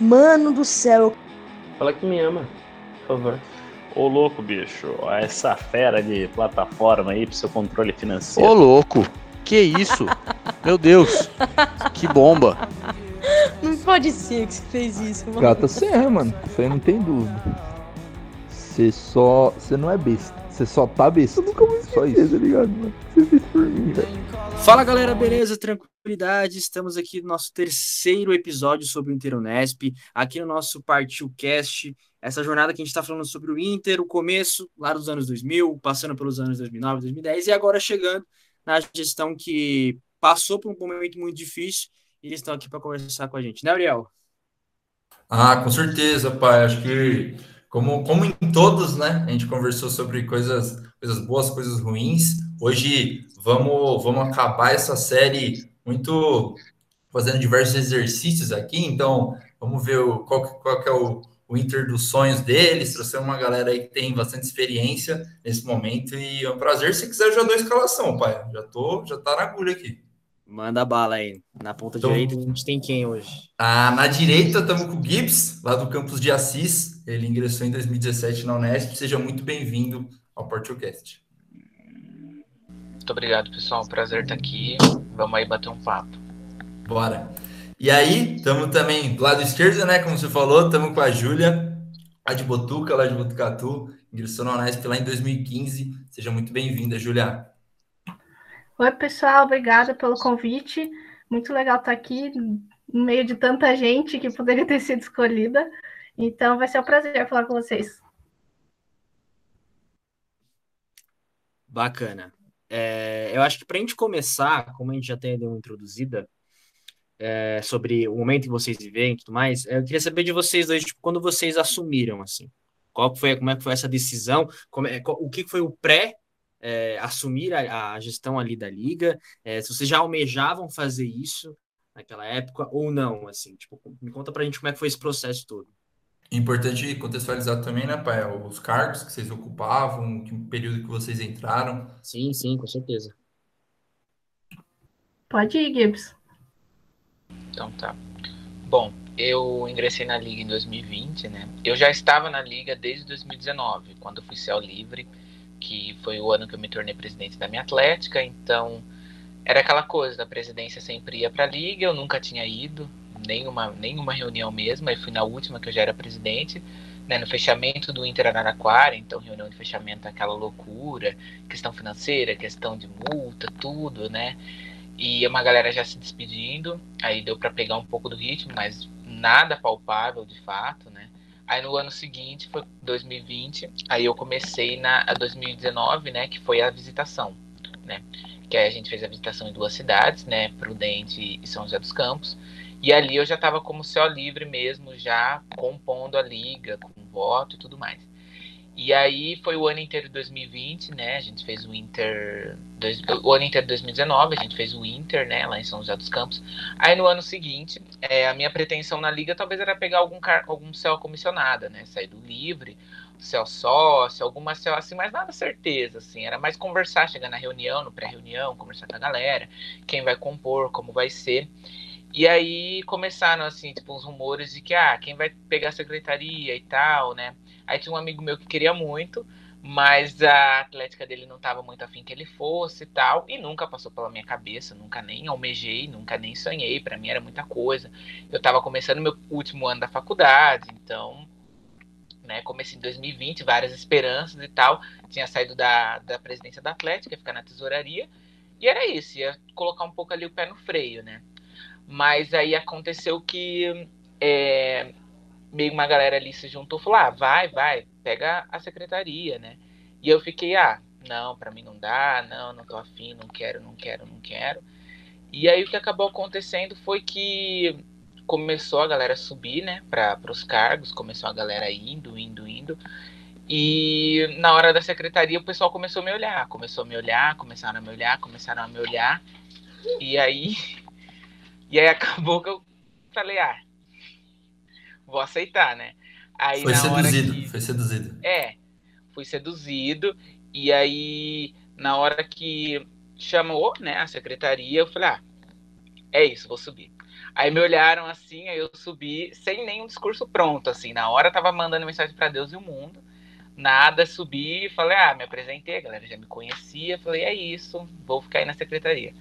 Mano do céu. Fala que me ama, por favor. Ô louco, bicho, essa fera de plataforma aí pro seu controle financeiro. Ô louco, que isso? Meu Deus, que bomba. Não pode ser que você fez isso, mano. Gata serra, mano. Isso aí não tem dúvida. Você só. Você não é besta. Você só tá besta. Eu nunca vou esquecer, só isso. tá ligado, mano? Você fez por mim, velho. Fala galera, beleza? Tranquilidade? Estamos aqui no nosso terceiro episódio sobre o Inter Unesp, aqui no nosso Partiu Cast. Essa jornada que a gente está falando sobre o Inter, o começo lá dos anos 2000, passando pelos anos 2009, 2010 e agora chegando na gestão que passou por um momento muito difícil e eles estão aqui para conversar com a gente, né, Ariel? Ah, com certeza, pai. Acho que como, como em todos, né? A gente conversou sobre coisas, coisas boas, coisas ruins. Hoje vamos, vamos acabar essa série muito fazendo diversos exercícios aqui. Então, vamos ver o, qual, qual que é o, o Inter dos sonhos deles. Trouxer uma galera aí que tem bastante experiência nesse momento. E é um prazer. Se quiser, eu já dou a escalação, pai. Já tô, já tá na agulha aqui. Manda bala aí. Na ponta então, direita, a gente tem quem hoje? Ah, na direita, estamos com o Gibbs, lá do campus de Assis. Ele ingressou em 2017 na Unesp. Seja muito bem-vindo ao PortoCast. Muito obrigado, pessoal. Prazer estar aqui. Vamos aí bater um papo. Bora. E aí, estamos também do lado esquerdo, né? Como você falou, estamos com a Júlia, lá de Botuca, lá de Botucatu. Ingressou na Unesp lá em 2015. Seja muito bem-vinda, Júlia. Oi, pessoal, obrigada pelo convite. Muito legal estar aqui no meio de tanta gente que poderia ter sido escolhida. Então, vai ser um prazer falar com vocês. Bacana. É, eu acho que para a gente começar, como a gente já tem uma introduzida é, sobre o momento que vocês vivem e tudo mais, eu queria saber de vocês dois, tipo, quando vocês assumiram, assim, qual foi, como é que foi essa decisão, como é, qual, o que foi o pré é, assumir a, a, gestão ali da liga? É, se vocês já almejavam fazer isso naquela época ou não? Assim, tipo, me conta pra gente como é que foi esse processo todo. Importante contextualizar também, né, pai? Os cargos que vocês ocupavam, que período que vocês entraram. Sim, sim, com certeza. Pode ir, Gibbs. Então tá. Bom, eu ingressei na liga em 2020, né? Eu já estava na liga desde 2019, quando fui céu livre que foi o ano que eu me tornei presidente da minha Atlética, então era aquela coisa, a presidência sempre ia para a liga, eu nunca tinha ido, nenhuma, nenhuma reunião mesmo, aí fui na última que eu já era presidente, né, no fechamento do Inter Araraquara, então reunião de fechamento aquela loucura, questão financeira, questão de multa, tudo, né? E uma galera já se despedindo, aí deu para pegar um pouco do ritmo, mas nada palpável de fato, né? Aí no ano seguinte, foi 2020, aí eu comecei na 2019, né, que foi a visitação, né? Que aí a gente fez a visitação em duas cidades, né, Prudente e São José dos Campos. E ali eu já estava como céu livre mesmo, já compondo a liga, com voto e tudo mais. E aí foi o ano inteiro de 2020, né? A gente fez o Inter. Dois, o ano inteiro de 2019, a gente fez o Inter, né? Lá em São José dos Campos. Aí no ano seguinte, é, a minha pretensão na liga talvez era pegar algum, car algum céu comissionada, né? Sair do livre, céu sócio, alguma céu assim, mas nada certeza, assim. Era mais conversar, chegar na reunião, no pré-reunião, conversar com a galera, quem vai compor, como vai ser. E aí começaram, assim, tipo, uns rumores de que, ah, quem vai pegar a secretaria e tal, né? Aí tinha um amigo meu que queria muito, mas a atlética dele não estava muito afim que ele fosse e tal, e nunca passou pela minha cabeça, nunca nem almejei, nunca nem sonhei, para mim era muita coisa. Eu estava começando meu último ano da faculdade, então, né, comecei em 2020, várias esperanças e tal, tinha saído da, da presidência da Atlética, ficar na tesouraria, e era isso, ia colocar um pouco ali o pé no freio, né? Mas aí aconteceu que é, meio uma galera ali se juntou, falou: ah, vai, vai, pega a secretaria, né? E eu fiquei, ah, não, para mim não dá, não, não tô afim, não quero, não quero, não quero. E aí o que acabou acontecendo foi que começou a galera subir, né, para os cargos, começou a galera indo, indo, indo. E na hora da secretaria o pessoal começou a me olhar, começou a me olhar, começaram a me olhar, começaram a me olhar. E aí e aí acabou que eu falei, ah, vou aceitar, né? Aí, foi seduzido, que... foi seduzido. É, fui seduzido. E aí, na hora que chamou, né, a secretaria, eu falei, ah, é isso, vou subir. Aí me olharam assim, aí eu subi sem nenhum discurso pronto, assim. Na hora tava mandando mensagem para Deus e o mundo. Nada, subi e falei, ah, me apresentei, a galera já me conhecia. Falei, é isso, vou ficar aí na secretaria.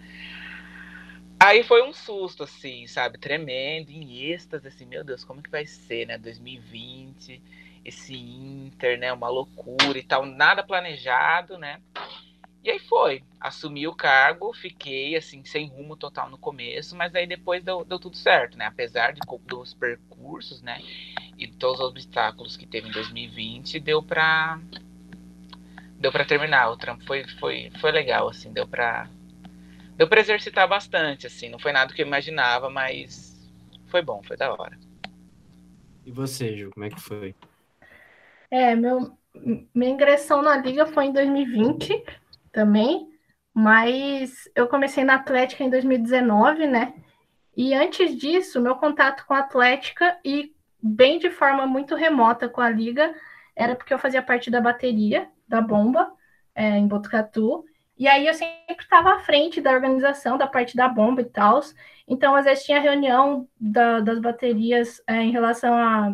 Aí foi um susto, assim, sabe? Tremendo, em êxtase, assim, meu Deus, como que vai ser, né? 2020, esse Inter, né? Uma loucura e tal, nada planejado, né? E aí foi, assumi o cargo, fiquei assim, sem rumo total no começo, mas aí depois deu, deu tudo certo, né? Apesar de, dos percursos, né? E todos os obstáculos que teve em 2020, deu pra. Deu pra terminar. O trampo foi, foi, foi legal, assim, deu pra. Deu pra exercitar bastante, assim. Não foi nada que eu imaginava, mas foi bom, foi da hora. E você, Ju, como é que foi? É, meu, minha ingressão na liga foi em 2020 também, mas eu comecei na Atlética em 2019, né? E antes disso, meu contato com a Atlética e bem de forma muito remota com a liga era porque eu fazia parte da bateria da bomba é, em Botucatu. E aí eu sempre estava à frente da organização, da parte da bomba e tal. Então, às vezes tinha reunião da, das baterias é, em relação a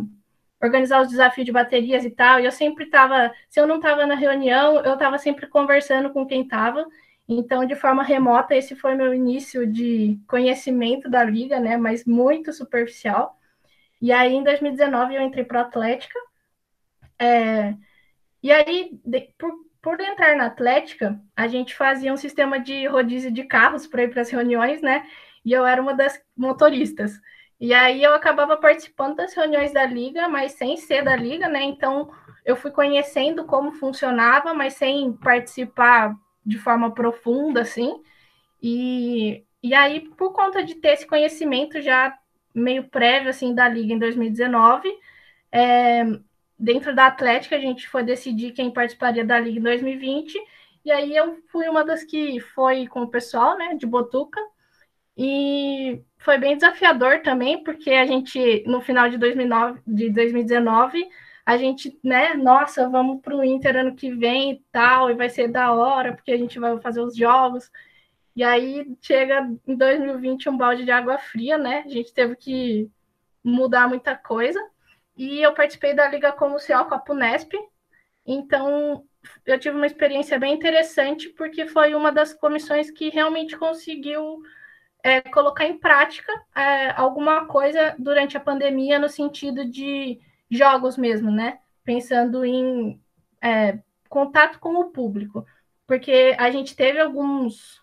organizar os desafios de baterias e tal, e eu sempre estava, se eu não estava na reunião, eu estava sempre conversando com quem estava, então, de forma remota, esse foi meu início de conhecimento da liga, né, mas muito superficial, e aí, em 2019, eu entrei para a Atlética, é, e aí, de, por, por entrar na Atlética, a gente fazia um sistema de rodízio de carros para ir para as reuniões, né, e eu era uma das motoristas, e aí eu acabava participando das reuniões da liga, mas sem ser da liga, né? Então eu fui conhecendo como funcionava, mas sem participar de forma profunda, assim. E, e aí, por conta de ter esse conhecimento já meio prévio, assim, da liga em 2019, é, dentro da Atlética a gente foi decidir quem participaria da liga em 2020, e aí eu fui uma das que foi com o pessoal, né, de Botuca, e foi bem desafiador também, porque a gente, no final de, 2009, de 2019, a gente, né, nossa, vamos para o Inter ano que vem e tal, e vai ser da hora, porque a gente vai fazer os jogos. E aí chega em 2020 um balde de água fria, né? A gente teve que mudar muita coisa. E eu participei da Liga Comercial com a Punesp. Então, eu tive uma experiência bem interessante, porque foi uma das comissões que realmente conseguiu é, colocar em prática é, alguma coisa durante a pandemia no sentido de jogos mesmo, né? Pensando em é, contato com o público, porque a gente teve alguns,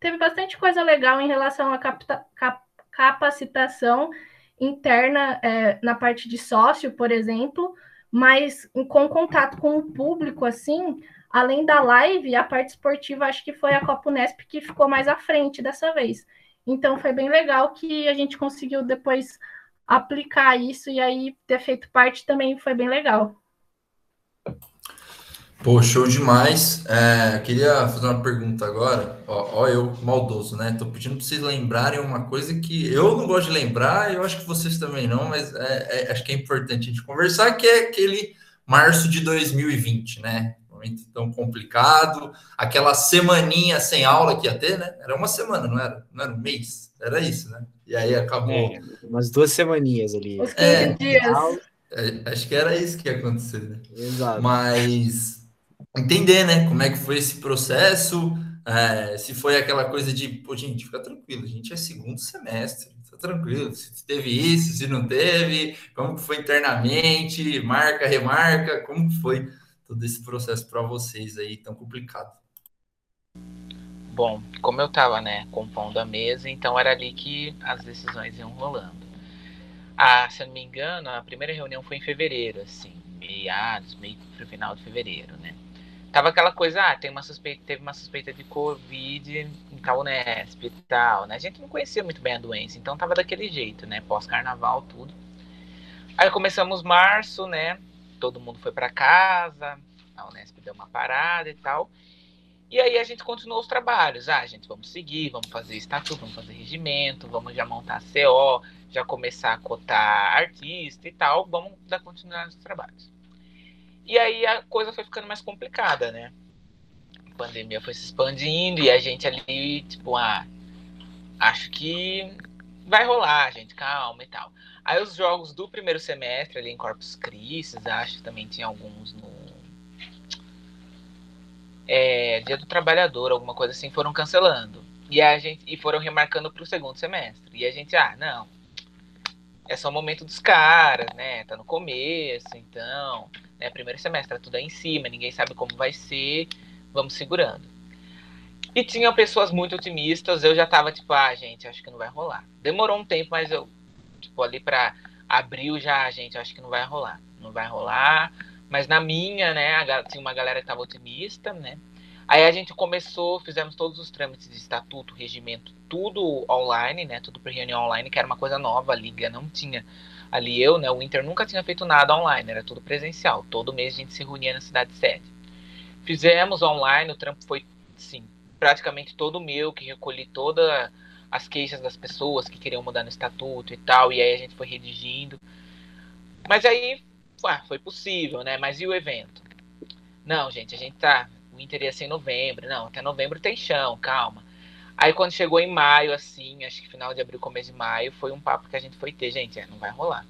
teve bastante coisa legal em relação à capta, cap, capacitação interna é, na parte de sócio, por exemplo, mas com contato com o público, assim, além da live, a parte esportiva acho que foi a Copa Unesp que ficou mais à frente dessa vez. Então foi bem legal que a gente conseguiu depois aplicar isso e aí ter feito parte também foi bem legal. Pô, show demais. É, queria fazer uma pergunta agora. Ó, ó, eu, maldoso, né? Tô pedindo para vocês lembrarem uma coisa que eu não gosto de lembrar, eu acho que vocês também não, mas é, é, acho que é importante a gente conversar, que é aquele março de 2020, né? momento tão complicado, aquela semaninha sem aula que ia ter, né? Era uma semana, não era? Não era um mês, era isso, né? E aí acabou. É, umas duas semaninhas ali. Os 15 é, dias. É, acho que era isso que ia acontecer, né? Exato. Mas entender, né? Como é que foi esse processo, é, se foi aquela coisa de, pô, gente, fica tranquilo, a gente é segundo semestre, tá tranquilo, se teve isso, se não teve, como que foi internamente, marca, remarca, como que foi todo esse processo para vocês aí tão complicado? Bom, como eu estava, né, compondo a mesa, então era ali que as decisões iam rolando. Ah, se eu não me engano, a primeira reunião foi em fevereiro, assim, meados, meio pro final de fevereiro, né? Tava aquela coisa, ah, tem uma suspeita, teve uma suspeita de Covid em tal Unesp e tal, né? A gente não conhecia muito bem a doença, então tava daquele jeito, né? Pós-carnaval, tudo. Aí começamos março, né? todo mundo foi para casa, a Unesp deu uma parada e tal. E aí a gente continuou os trabalhos. Ah, gente, vamos seguir, vamos fazer estatuto, vamos fazer regimento, vamos já montar CO, já começar a cotar artista e tal, vamos dar continuidade nos trabalhos. E aí a coisa foi ficando mais complicada, né? A pandemia foi se expandindo e a gente ali, tipo, ah, acho que vai rolar, gente, calma e tal. Aí os jogos do primeiro semestre ali em Corpus Christi, acho que também tinha alguns no é, Dia do Trabalhador, alguma coisa assim, foram cancelando. E a gente e foram remarcando para o segundo semestre. E a gente, ah, não. É só o momento dos caras, né? Tá no começo, então, né, primeiro semestre, tudo aí em cima, ninguém sabe como vai ser. Vamos segurando. E tinha pessoas muito otimistas, eu já tava tipo, ah, gente, acho que não vai rolar. Demorou um tempo, mas eu, tipo, ali para abril já, gente, acho que não vai rolar. Não vai rolar. Mas na minha, né, a, tinha uma galera que tava otimista, né? Aí a gente começou, fizemos todos os trâmites de estatuto, regimento, tudo online, né? Tudo por reunião online, que era uma coisa nova, a liga não tinha. Ali eu, né, o Inter nunca tinha feito nada online, era tudo presencial. Todo mês a gente se reunia na cidade sede. Fizemos online, o trampo foi, sim, praticamente todo meu, que recolhi todas as queixas das pessoas que queriam mudar no estatuto e tal, e aí a gente foi redigindo. Mas aí, ué, foi possível, né? Mas e o evento? Não, gente, a gente tá. O Inter ia ser em novembro. Não, até novembro tem chão, calma. Aí quando chegou em maio, assim, acho que final de abril, começo de maio, foi um papo que a gente foi ter, gente, é, não vai rolar.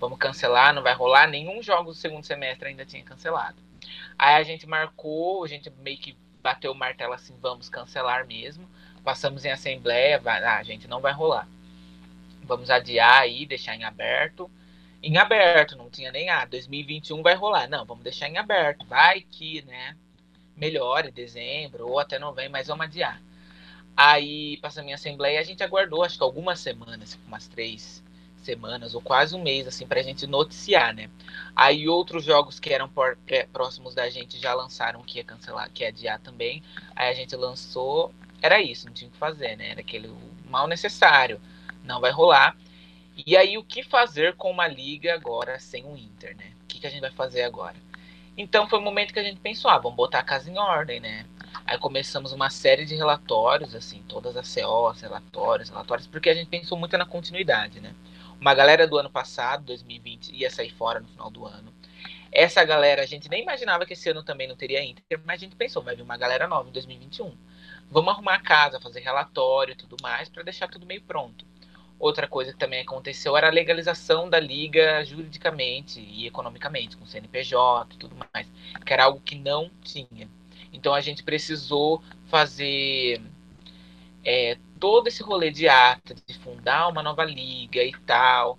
Vamos cancelar, não vai rolar. Nenhum jogo do segundo semestre ainda tinha cancelado. Aí a gente marcou, a gente meio que bateu o martelo assim, vamos cancelar mesmo. Passamos em assembleia, vai, ah, gente, não vai rolar. Vamos adiar aí, deixar em aberto. Em aberto, não tinha nem, ah, 2021 vai rolar. Não, vamos deixar em aberto. Vai que, né, melhore dezembro ou até novembro, mas vamos adiar. Aí passamos em assembleia e a gente aguardou, acho que algumas semanas, umas três, semanas ou quase um mês assim para a gente noticiar, né? Aí outros jogos que eram por, próximos da gente já lançaram que ia cancelar, que ia adiar também. Aí a gente lançou, era isso, não tinha o que fazer, né? Era aquele mal necessário, não vai rolar. E aí o que fazer com uma liga agora sem o Inter, né? O que, que a gente vai fazer agora? Então foi o momento que a gente pensou, ah, vamos botar a casa em ordem, né? Aí começamos uma série de relatórios, assim, todas as COs, relatórios, relatórios, porque a gente pensou muito na continuidade, né? Uma galera do ano passado, 2020, ia sair fora no final do ano. Essa galera, a gente nem imaginava que esse ano também não teria Inter, mas a gente pensou, vai vir uma galera nova em 2021. Vamos arrumar a casa, fazer relatório e tudo mais, para deixar tudo meio pronto. Outra coisa que também aconteceu era a legalização da liga juridicamente e economicamente, com CNPJ e tudo mais, que era algo que não tinha. Então a gente precisou fazer é, todo esse rolê de ata, de fundar uma nova liga e tal.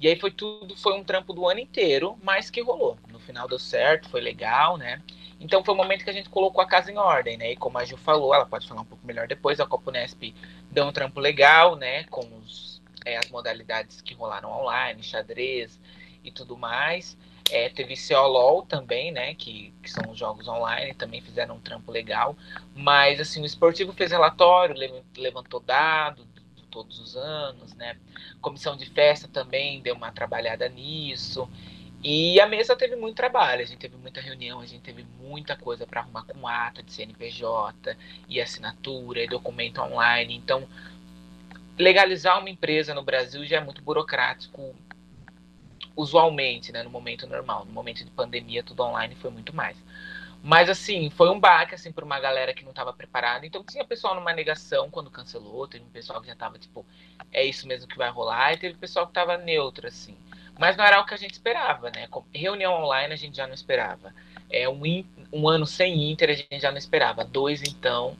E aí foi tudo, foi um trampo do ano inteiro, mas que rolou. No final deu certo, foi legal, né? Então foi o momento que a gente colocou a casa em ordem, né? E como a Gil falou, ela pode falar um pouco melhor depois, a Copa Unesp deu um trampo legal, né? Com os, é, as modalidades que rolaram online, xadrez e tudo mais. É, teve COLOL também, né? Que, que são os jogos online, também fizeram um trampo legal. Mas assim, o esportivo fez relatório, levantou dados de todos os anos, né? Comissão de festa também deu uma trabalhada nisso. E a mesa teve muito trabalho, a gente teve muita reunião, a gente teve muita coisa para arrumar com ata de CNPJ, e assinatura, e documento online. Então, legalizar uma empresa no Brasil já é muito burocrático usualmente, né, no momento normal. No momento de pandemia, tudo online foi muito mais. Mas, assim, foi um baque, assim, para uma galera que não estava preparada. Então, tinha pessoal numa negação quando cancelou, teve um pessoal que já estava, tipo, é isso mesmo que vai rolar, e teve pessoal que estava neutro, assim. Mas não era o que a gente esperava, né? Reunião online a gente já não esperava. É um, um ano sem Inter a gente já não esperava. Dois, então,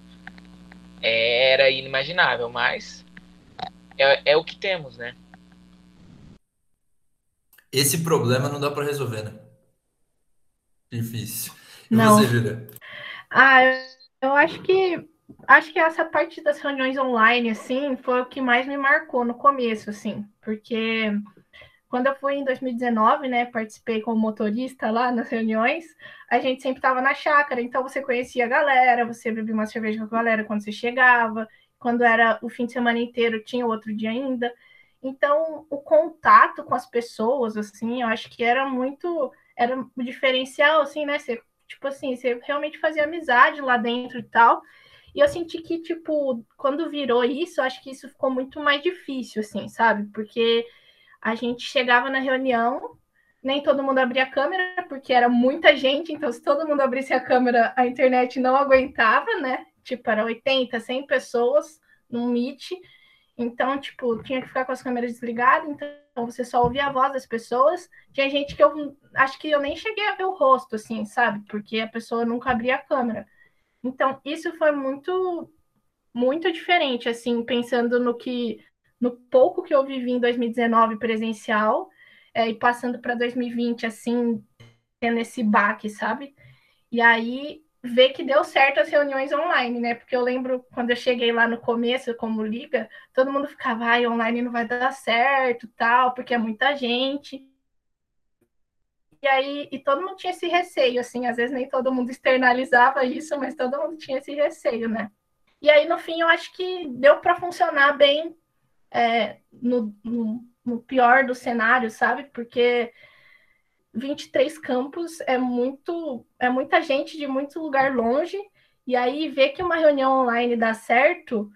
era inimaginável, mas é, é o que temos, né? Esse problema não dá para resolver, né? Difícil. E Não. você, Júlia? Ah, eu, eu acho que acho que essa parte das reuniões online, assim, foi o que mais me marcou no começo, assim, porque quando eu fui em 2019, né, participei como motorista lá nas reuniões, a gente sempre estava na chácara, então você conhecia a galera, você bebia uma cerveja com a galera quando você chegava, quando era o fim de semana inteiro, tinha outro dia ainda. Então, o contato com as pessoas, assim, eu acho que era muito, era um diferencial, assim, né? Você, tipo assim, você realmente fazia amizade lá dentro e tal. E eu senti que, tipo, quando virou isso, eu acho que isso ficou muito mais difícil, assim, sabe? Porque a gente chegava na reunião, nem todo mundo abria a câmera, porque era muita gente, então se todo mundo abrisse a câmera, a internet não aguentava, né? Tipo, era 80, 100 pessoas num Meet. Então, tipo, tinha que ficar com as câmeras desligadas, então você só ouvia a voz das pessoas. Tinha gente que eu acho que eu nem cheguei a ver o rosto, assim, sabe? Porque a pessoa nunca abria a câmera. Então, isso foi muito, muito diferente, assim, pensando no que, no pouco que eu vivi em 2019 presencial é, e passando para 2020, assim, tendo esse baque, sabe? E aí ver que deu certo as reuniões online, né? Porque eu lembro quando eu cheguei lá no começo, como liga, todo mundo ficava, ai, online não vai dar certo, tal, porque é muita gente. E aí, e todo mundo tinha esse receio, assim, às vezes nem todo mundo externalizava isso, mas todo mundo tinha esse receio, né? E aí, no fim, eu acho que deu para funcionar bem é, no, no, no pior do cenário, sabe? Porque 23 campos é muito é muita gente de muito lugar longe e aí ver que uma reunião online dá certo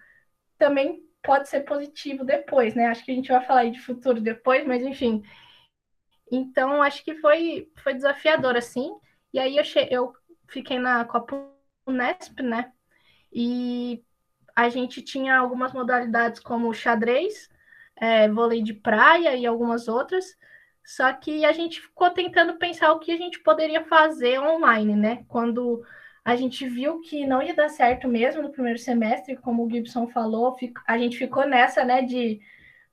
também pode ser positivo depois, né? Acho que a gente vai falar aí de futuro depois, mas enfim. Então acho que foi foi desafiador assim. E aí eu che eu fiquei na Copa Unesp, né? E a gente tinha algumas modalidades como xadrez, é, vôlei de praia e algumas outras. Só que a gente ficou tentando pensar o que a gente poderia fazer online, né? Quando a gente viu que não ia dar certo mesmo no primeiro semestre, como o Gibson falou, a gente ficou nessa, né, de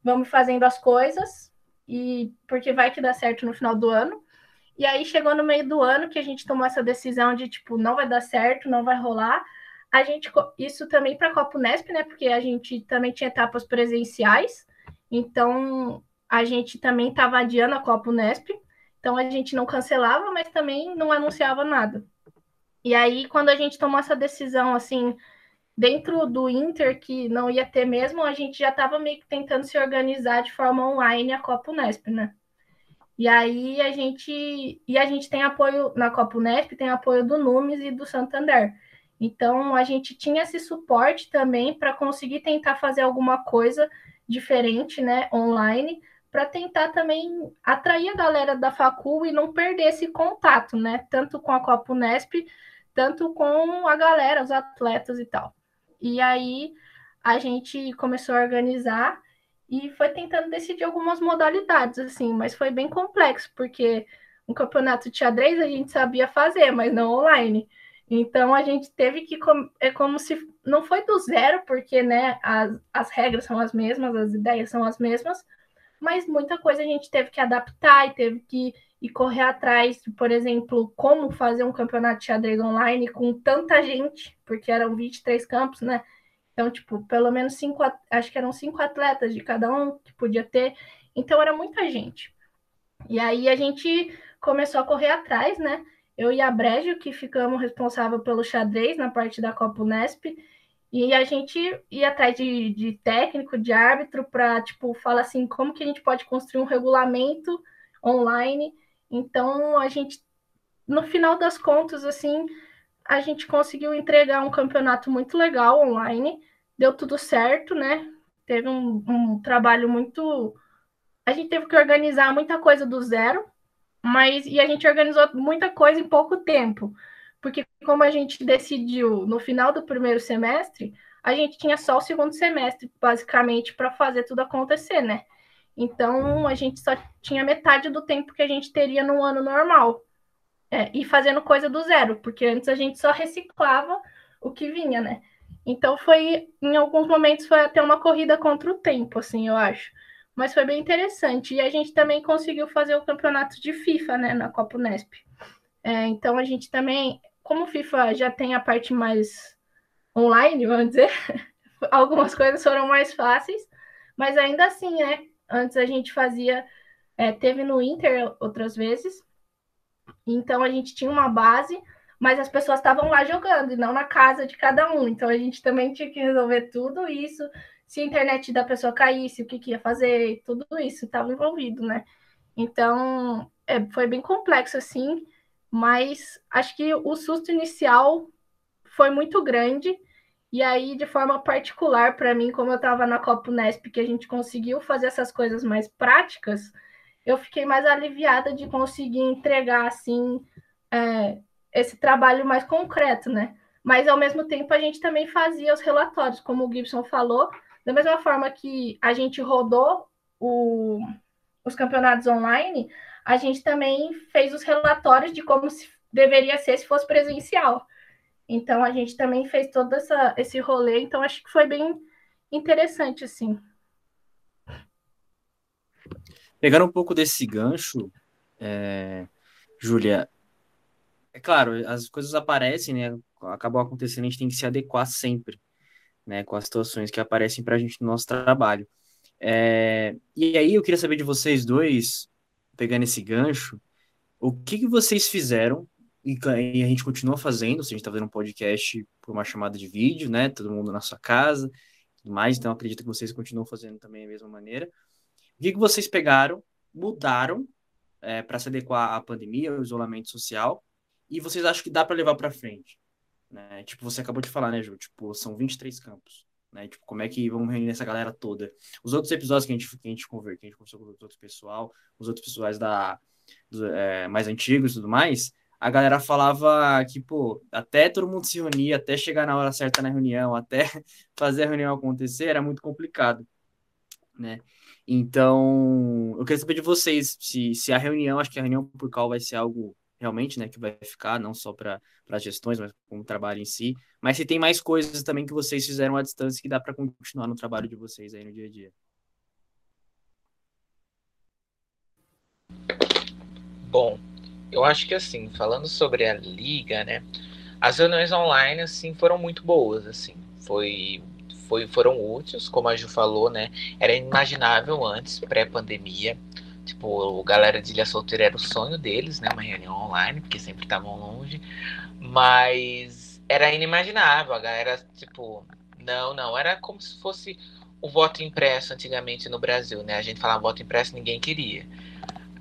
vamos fazendo as coisas e porque vai que dá certo no final do ano. E aí chegou no meio do ano que a gente tomou essa decisão de tipo, não vai dar certo, não vai rolar. A gente isso também para a Copa Unesp, né? Porque a gente também tinha etapas presenciais. Então, a gente também estava adiando a Copa Unesp, então a gente não cancelava, mas também não anunciava nada. E aí, quando a gente tomou essa decisão, assim, dentro do Inter, que não ia ter mesmo, a gente já estava meio que tentando se organizar de forma online a Copa Unesp, né? E aí a gente e a gente tem apoio na Copa Unesp, tem apoio do Numes e do Santander. Então a gente tinha esse suporte também para conseguir tentar fazer alguma coisa diferente, né, online, para tentar também atrair a galera da facul e não perder esse contato, né? Tanto com a Copa Unesp, tanto com a galera, os atletas e tal. E aí a gente começou a organizar e foi tentando decidir algumas modalidades, assim, mas foi bem complexo, porque um campeonato de xadrez a gente sabia fazer, mas não online. Então a gente teve que. É como se. Não foi do zero, porque né, as, as regras são as mesmas, as ideias são as mesmas, mas muita coisa a gente teve que adaptar e teve que ir correr atrás, por exemplo, como fazer um campeonato de xadrez online com tanta gente, porque eram 23 campos, né? Então, tipo, pelo menos cinco, acho que eram cinco atletas de cada um que podia ter. Então, era muita gente. E aí a gente começou a correr atrás, né? Eu e a Brejo, que ficamos responsáveis pelo xadrez na parte da Copa Unesp, e a gente ia atrás de, de técnico, de árbitro, para, tipo, falar assim, como que a gente pode construir um regulamento online. Então, a gente, no final das contas, assim, a gente conseguiu entregar um campeonato muito legal online. Deu tudo certo, né? Teve um, um trabalho muito. A gente teve que organizar muita coisa do zero, mas e a gente organizou muita coisa em pouco tempo porque como a gente decidiu no final do primeiro semestre, a gente tinha só o segundo semestre, basicamente, para fazer tudo acontecer, né? Então, a gente só tinha metade do tempo que a gente teria no ano normal. É, e fazendo coisa do zero, porque antes a gente só reciclava o que vinha, né? Então foi, em alguns momentos, foi até uma corrida contra o tempo, assim, eu acho. Mas foi bem interessante. E a gente também conseguiu fazer o campeonato de FIFA, né, na Copa Unesp. É, então a gente também como o FIFA já tem a parte mais online, vamos dizer, algumas coisas foram mais fáceis, mas ainda assim, né? Antes a gente fazia, é, teve no Inter outras vezes, então a gente tinha uma base, mas as pessoas estavam lá jogando e não na casa de cada um, então a gente também tinha que resolver tudo isso. Se a internet da pessoa caísse, o que, que ia fazer, tudo isso estava envolvido, né? Então, é, foi bem complexo assim mas acho que o susto inicial foi muito grande. E aí, de forma particular, para mim, como eu estava na Copa Unesp, que a gente conseguiu fazer essas coisas mais práticas, eu fiquei mais aliviada de conseguir entregar, assim, é, esse trabalho mais concreto, né? Mas, ao mesmo tempo, a gente também fazia os relatórios, como o Gibson falou, Da mesma forma que a gente rodou o, os campeonatos online, a gente também fez os relatórios de como se deveria ser se fosse presencial. Então a gente também fez todo essa, esse rolê, então acho que foi bem interessante, assim. Pegando um pouco desse gancho, é, Júlia, é claro, as coisas aparecem, né? Acabou acontecendo, a gente tem que se adequar sempre, né? Com as situações que aparecem para a gente no nosso trabalho. É, e aí eu queria saber de vocês dois, pegando esse gancho, o que, que vocês fizeram e, e a gente continua fazendo, se a gente está fazendo um podcast por uma chamada de vídeo, né? Todo mundo na sua casa, tudo mais, então acredito que vocês continuam fazendo também da mesma maneira. O que, que vocês pegaram, mudaram é, para se adequar à pandemia, ao isolamento social, e vocês acham que dá para levar para frente? Né? Tipo, você acabou de falar, né, Ju? Tipo, são 23 campos. Né? Tipo, como é que vamos reunir essa galera toda? Os outros episódios que a gente, que a gente, conver, que a gente conversou com outros pessoal, os outros pessoais da, é, mais antigos e tudo mais, a galera falava que, pô, até todo mundo se reunir, até chegar na hora certa na reunião, até fazer a reunião acontecer, era muito complicado, né? Então, eu queria saber de vocês se, se a reunião, acho que a reunião por call vai ser algo realmente, né, que vai ficar, não só para as gestões, mas como trabalho em si, mas se tem mais coisas também que vocês fizeram à distância que dá para continuar no trabalho de vocês aí no dia a dia. Bom, eu acho que assim, falando sobre a liga, né, as reuniões online assim foram muito boas, assim, foi foi, foram úteis, como a Ju falou, né? Era inimaginável antes, pré-pandemia. Tipo, o galera de Ilha Solteira era o sonho deles, né? Uma reunião online, porque sempre estavam longe. Mas era inimaginável. A galera, tipo, não, não. Era como se fosse o voto impresso antigamente no Brasil, né? A gente falava voto impresso, ninguém queria.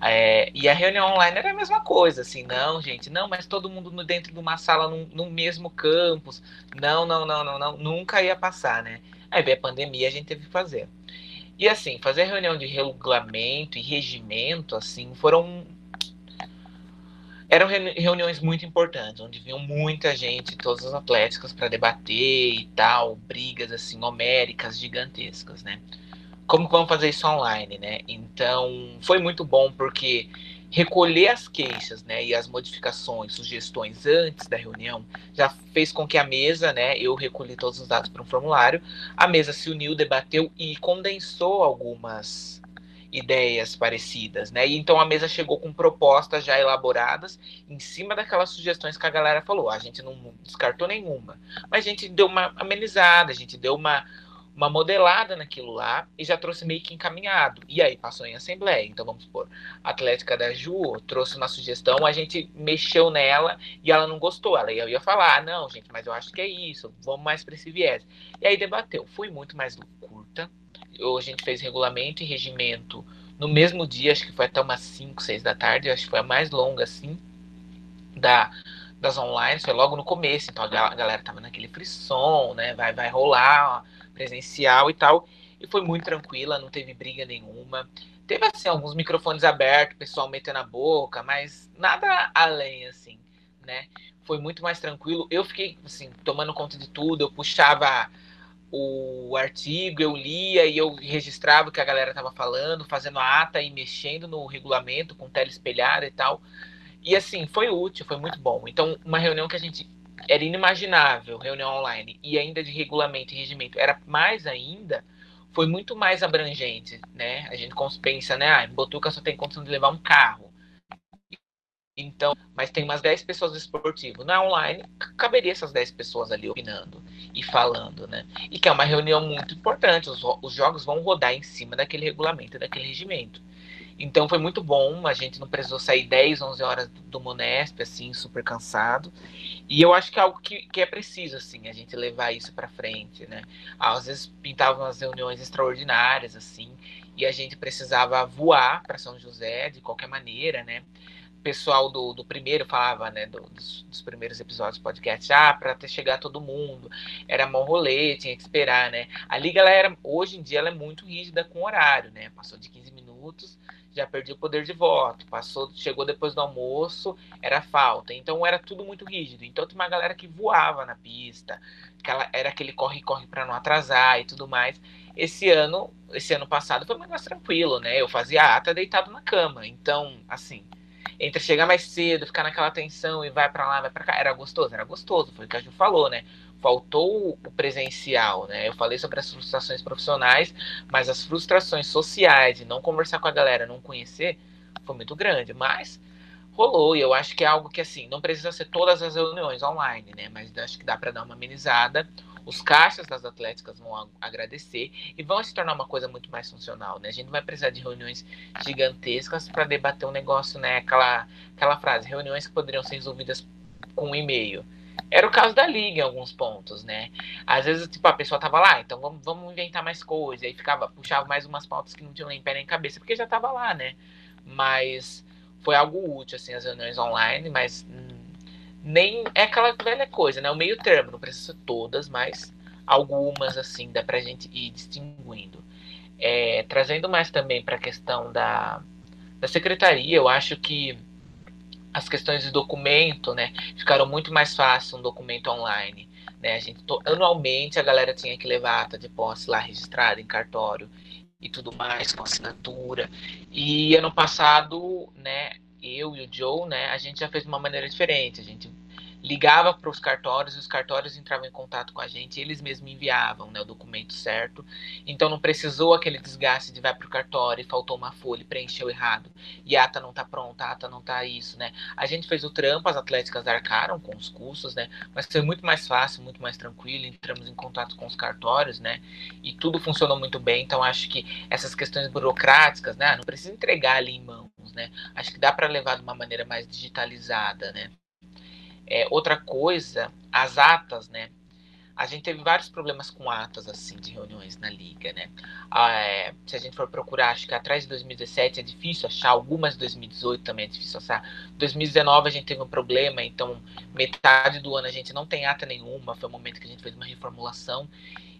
É, e a reunião online era a mesma coisa, assim, não, gente, não, mas todo mundo dentro de uma sala no, mesmo campus. Não, não, não, não, não, nunca ia passar, né? Aí veio a pandemia, a gente teve que fazer. E assim, fazer reunião de regulamento e regimento, assim, foram. Eram reuniões muito importantes, onde vinham muita gente, todas as atléticas, para debater e tal, brigas assim, homéricas, gigantescas, né? como que vamos fazer isso online, né? Então, foi muito bom porque recolher as queixas, né, e as modificações, sugestões antes da reunião já fez com que a mesa, né, eu recolhi todos os dados para um formulário, a mesa se uniu, debateu e condensou algumas ideias parecidas, né? E então a mesa chegou com propostas já elaboradas em cima daquelas sugestões que a galera falou. A gente não descartou nenhuma, mas a gente deu uma amenizada, a gente deu uma uma modelada naquilo lá e já trouxe meio que encaminhado. E aí passou em assembleia. Então vamos supor, a Atlética da Ju trouxe uma sugestão, a gente mexeu nela e ela não gostou. Ela ia, ia falar, ah, não, gente, mas eu acho que é isso, vamos mais para esse viés. E aí debateu. Fui muito mais curta. A gente fez regulamento e regimento no mesmo dia, acho que foi até umas 5, 6 da tarde, acho que foi a mais longa, assim, da, das online, foi logo no começo, então a galera tava naquele frisson, né, vai, vai rolar, ó, presencial e tal. E foi muito tranquila, não teve briga nenhuma. Teve, assim, alguns microfones abertos, pessoal metendo a boca, mas nada além, assim, né? Foi muito mais tranquilo. Eu fiquei, assim, tomando conta de tudo. Eu puxava o artigo, eu lia e eu registrava o que a galera estava falando, fazendo a ata e mexendo no regulamento com tela espelhada e tal. E assim, foi útil, foi muito bom. Então, uma reunião que a gente era inimaginável reunião online e ainda de regulamento e regimento era mais ainda, foi muito mais abrangente, né? A gente pensa, né? Ah, Botuca só tem condição de levar um carro. Então, mas tem umas 10 pessoas no esportivo. Na online, caberia essas 10 pessoas ali opinando e falando, né? E que é uma reunião muito importante. Os, os jogos vão rodar em cima daquele regulamento, daquele regimento. Então foi muito bom, a gente não precisou sair 10, 11 horas do Monesp, assim, super cansado. E eu acho que é algo que, que é preciso, assim, a gente levar isso para frente, né? Às vezes pintavam as reuniões extraordinárias, assim, e a gente precisava voar para São José de qualquer maneira, né? O pessoal do, do primeiro falava, né, do, dos, dos, primeiros episódios do podcast, ah, para até chegar todo mundo, era mão rolê, tinha que esperar, né? A liga, hoje em dia, ela é muito rígida com horário, né? Passou de 15 minutos, já perdi o poder de voto. Passou, chegou depois do almoço, era falta. Então era tudo muito rígido. Então tinha uma galera que voava na pista, que ela, era aquele corre-corre para não atrasar e tudo mais. esse ano, esse ano passado foi muito mais tranquilo, né? Eu fazia ata deitado na cama. Então, assim, entre chegar mais cedo, ficar naquela tensão e vai para lá, vai para cá, era gostoso, era gostoso, foi o que a Ju falou, né? Faltou o presencial, né? Eu falei sobre as frustrações profissionais, mas as frustrações sociais de não conversar com a galera, não conhecer, foi muito grande, mas rolou, e eu acho que é algo que assim, não precisa ser todas as reuniões online, né? Mas acho que dá para dar uma amenizada os caixas das atléticas vão agradecer e vão se tornar uma coisa muito mais funcional, né? A gente não vai precisar de reuniões gigantescas para debater um negócio, né? Aquela, aquela frase, reuniões que poderiam ser resolvidas com um e-mail. Era o caso da liga em alguns pontos, né? Às vezes, tipo, a pessoa tava lá, então vamos, vamos inventar mais coisas, aí ficava, puxava mais umas pautas que não tinham nem pé nem cabeça, porque já tava lá, né? Mas foi algo útil, assim, as reuniões online, mas hum, nem é aquela velha coisa, né? O meio termo, não precisa ser todas, mas algumas assim dá pra gente ir distinguindo. É, trazendo mais também para a questão da, da secretaria, eu acho que as questões de documento, né, ficaram muito mais fácil um documento online. Né? A gente, anualmente a galera tinha que levar a ata de posse lá registrada em cartório e tudo mais, com assinatura. E ano passado, né, eu e o Joe, né, a gente já fez de uma maneira diferente. A gente ligava para os cartórios e os cartórios entravam em contato com a gente, eles mesmos enviavam né, o documento certo. Então não precisou aquele desgaste de vai para o cartório e faltou uma folha preencheu errado. E a ata não está pronta, a ata não está isso, né? A gente fez o trampo, as atléticas arcaram com os custos, né? Mas foi muito mais fácil, muito mais tranquilo, entramos em contato com os cartórios, né? E tudo funcionou muito bem, então acho que essas questões burocráticas, né? Não precisa entregar ali em mãos, né? Acho que dá para levar de uma maneira mais digitalizada, né? É, outra coisa, as atas, né? A gente teve vários problemas com atas, assim, de reuniões na liga, né? Ah, é, se a gente for procurar, acho que atrás de 2017 é difícil achar, algumas de 2018 também é difícil achar. 2019 a gente teve um problema, então metade do ano a gente não tem ata nenhuma, foi o momento que a gente fez uma reformulação.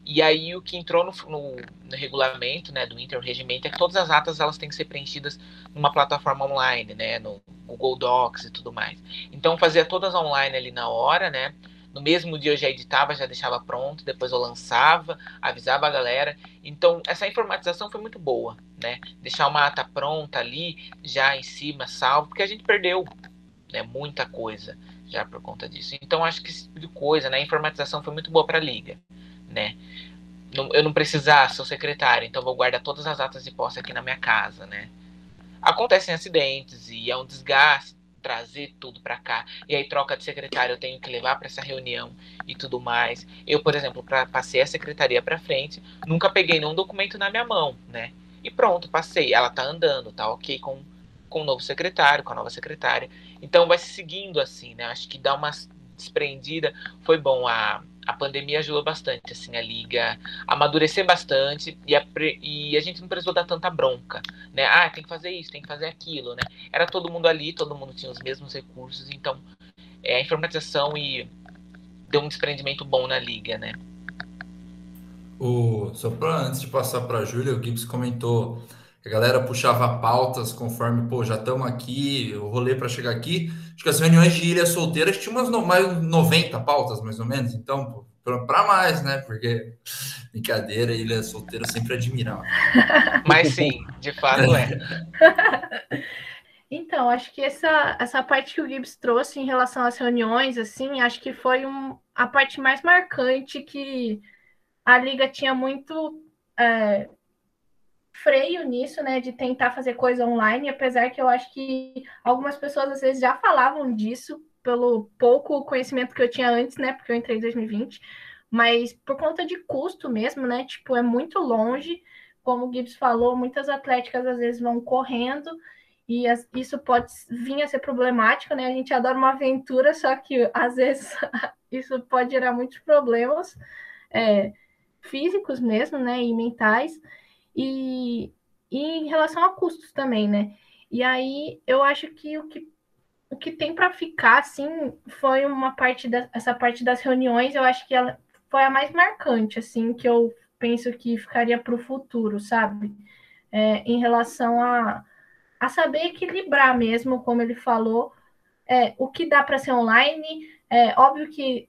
E aí o que entrou no, no, no, regulamento né, do Inter, o regimento, é que todas as atas elas têm que ser preenchidas numa plataforma online, né, no Google Docs e tudo mais. Então fazia todas online ali na hora, né? No mesmo dia eu já editava, já deixava pronto, depois eu lançava, avisava a galera. Então essa informatização foi muito boa, né? Deixar uma ata pronta ali, já em cima, salvo, porque a gente perdeu né, muita coisa já por conta disso. Então acho que esse tipo de coisa, né? A informatização foi muito boa para a liga né? eu não precisar o secretário, então vou guardar todas as atas de posse aqui na minha casa, né? Acontecem acidentes e é um desgaste trazer tudo para cá. E aí troca de secretário, eu tenho que levar para essa reunião e tudo mais. Eu, por exemplo, para passei a secretaria para frente, nunca peguei nenhum documento na minha mão, né? E pronto, passei. Ela tá andando, tá OK com com o novo secretário, com a nova secretária. Então vai se seguindo assim, né? Acho que dá uma desprendida. Foi bom a a pandemia ajudou bastante, assim, a liga amadurecer bastante e a, e a gente não precisou dar tanta bronca, né? Ah, tem que fazer isso, tem que fazer aquilo, né? Era todo mundo ali, todo mundo tinha os mesmos recursos, então é, a informatização e deu um desprendimento bom na liga, né? O, só pra, antes de passar para a Júlia, o Gibbs comentou que a galera puxava pautas conforme, pô, já estamos aqui, o rolê para chegar aqui. Acho que as reuniões de Ilha Solteira tinha umas no, mais 90 pautas, mais ou menos. Então, para mais, né? Porque brincadeira, Ilha Solteira sempre admirava. Mas sim, de fato é. Então, acho que essa, essa parte que o Gibbs trouxe em relação às reuniões, assim, acho que foi um, a parte mais marcante que a Liga tinha muito é, freio nisso, né, de tentar fazer coisa online, apesar que eu acho que algumas pessoas às vezes já falavam disso pelo pouco conhecimento que eu tinha antes, né, porque eu entrei em 2020, mas por conta de custo mesmo, né, tipo, é muito longe, como o Gibbs falou, muitas atléticas às vezes vão correndo e isso pode vir a ser problemático, né, a gente adora uma aventura, só que às vezes isso pode gerar muitos problemas é, físicos mesmo, né, e mentais, e, e em relação a custos também, né? E aí eu acho que o que, o que tem para ficar, assim, foi uma parte da, essa parte das reuniões, eu acho que ela foi a mais marcante, assim, que eu penso que ficaria para o futuro, sabe? É, em relação a, a saber equilibrar mesmo, como ele falou, é, o que dá para ser online. É óbvio que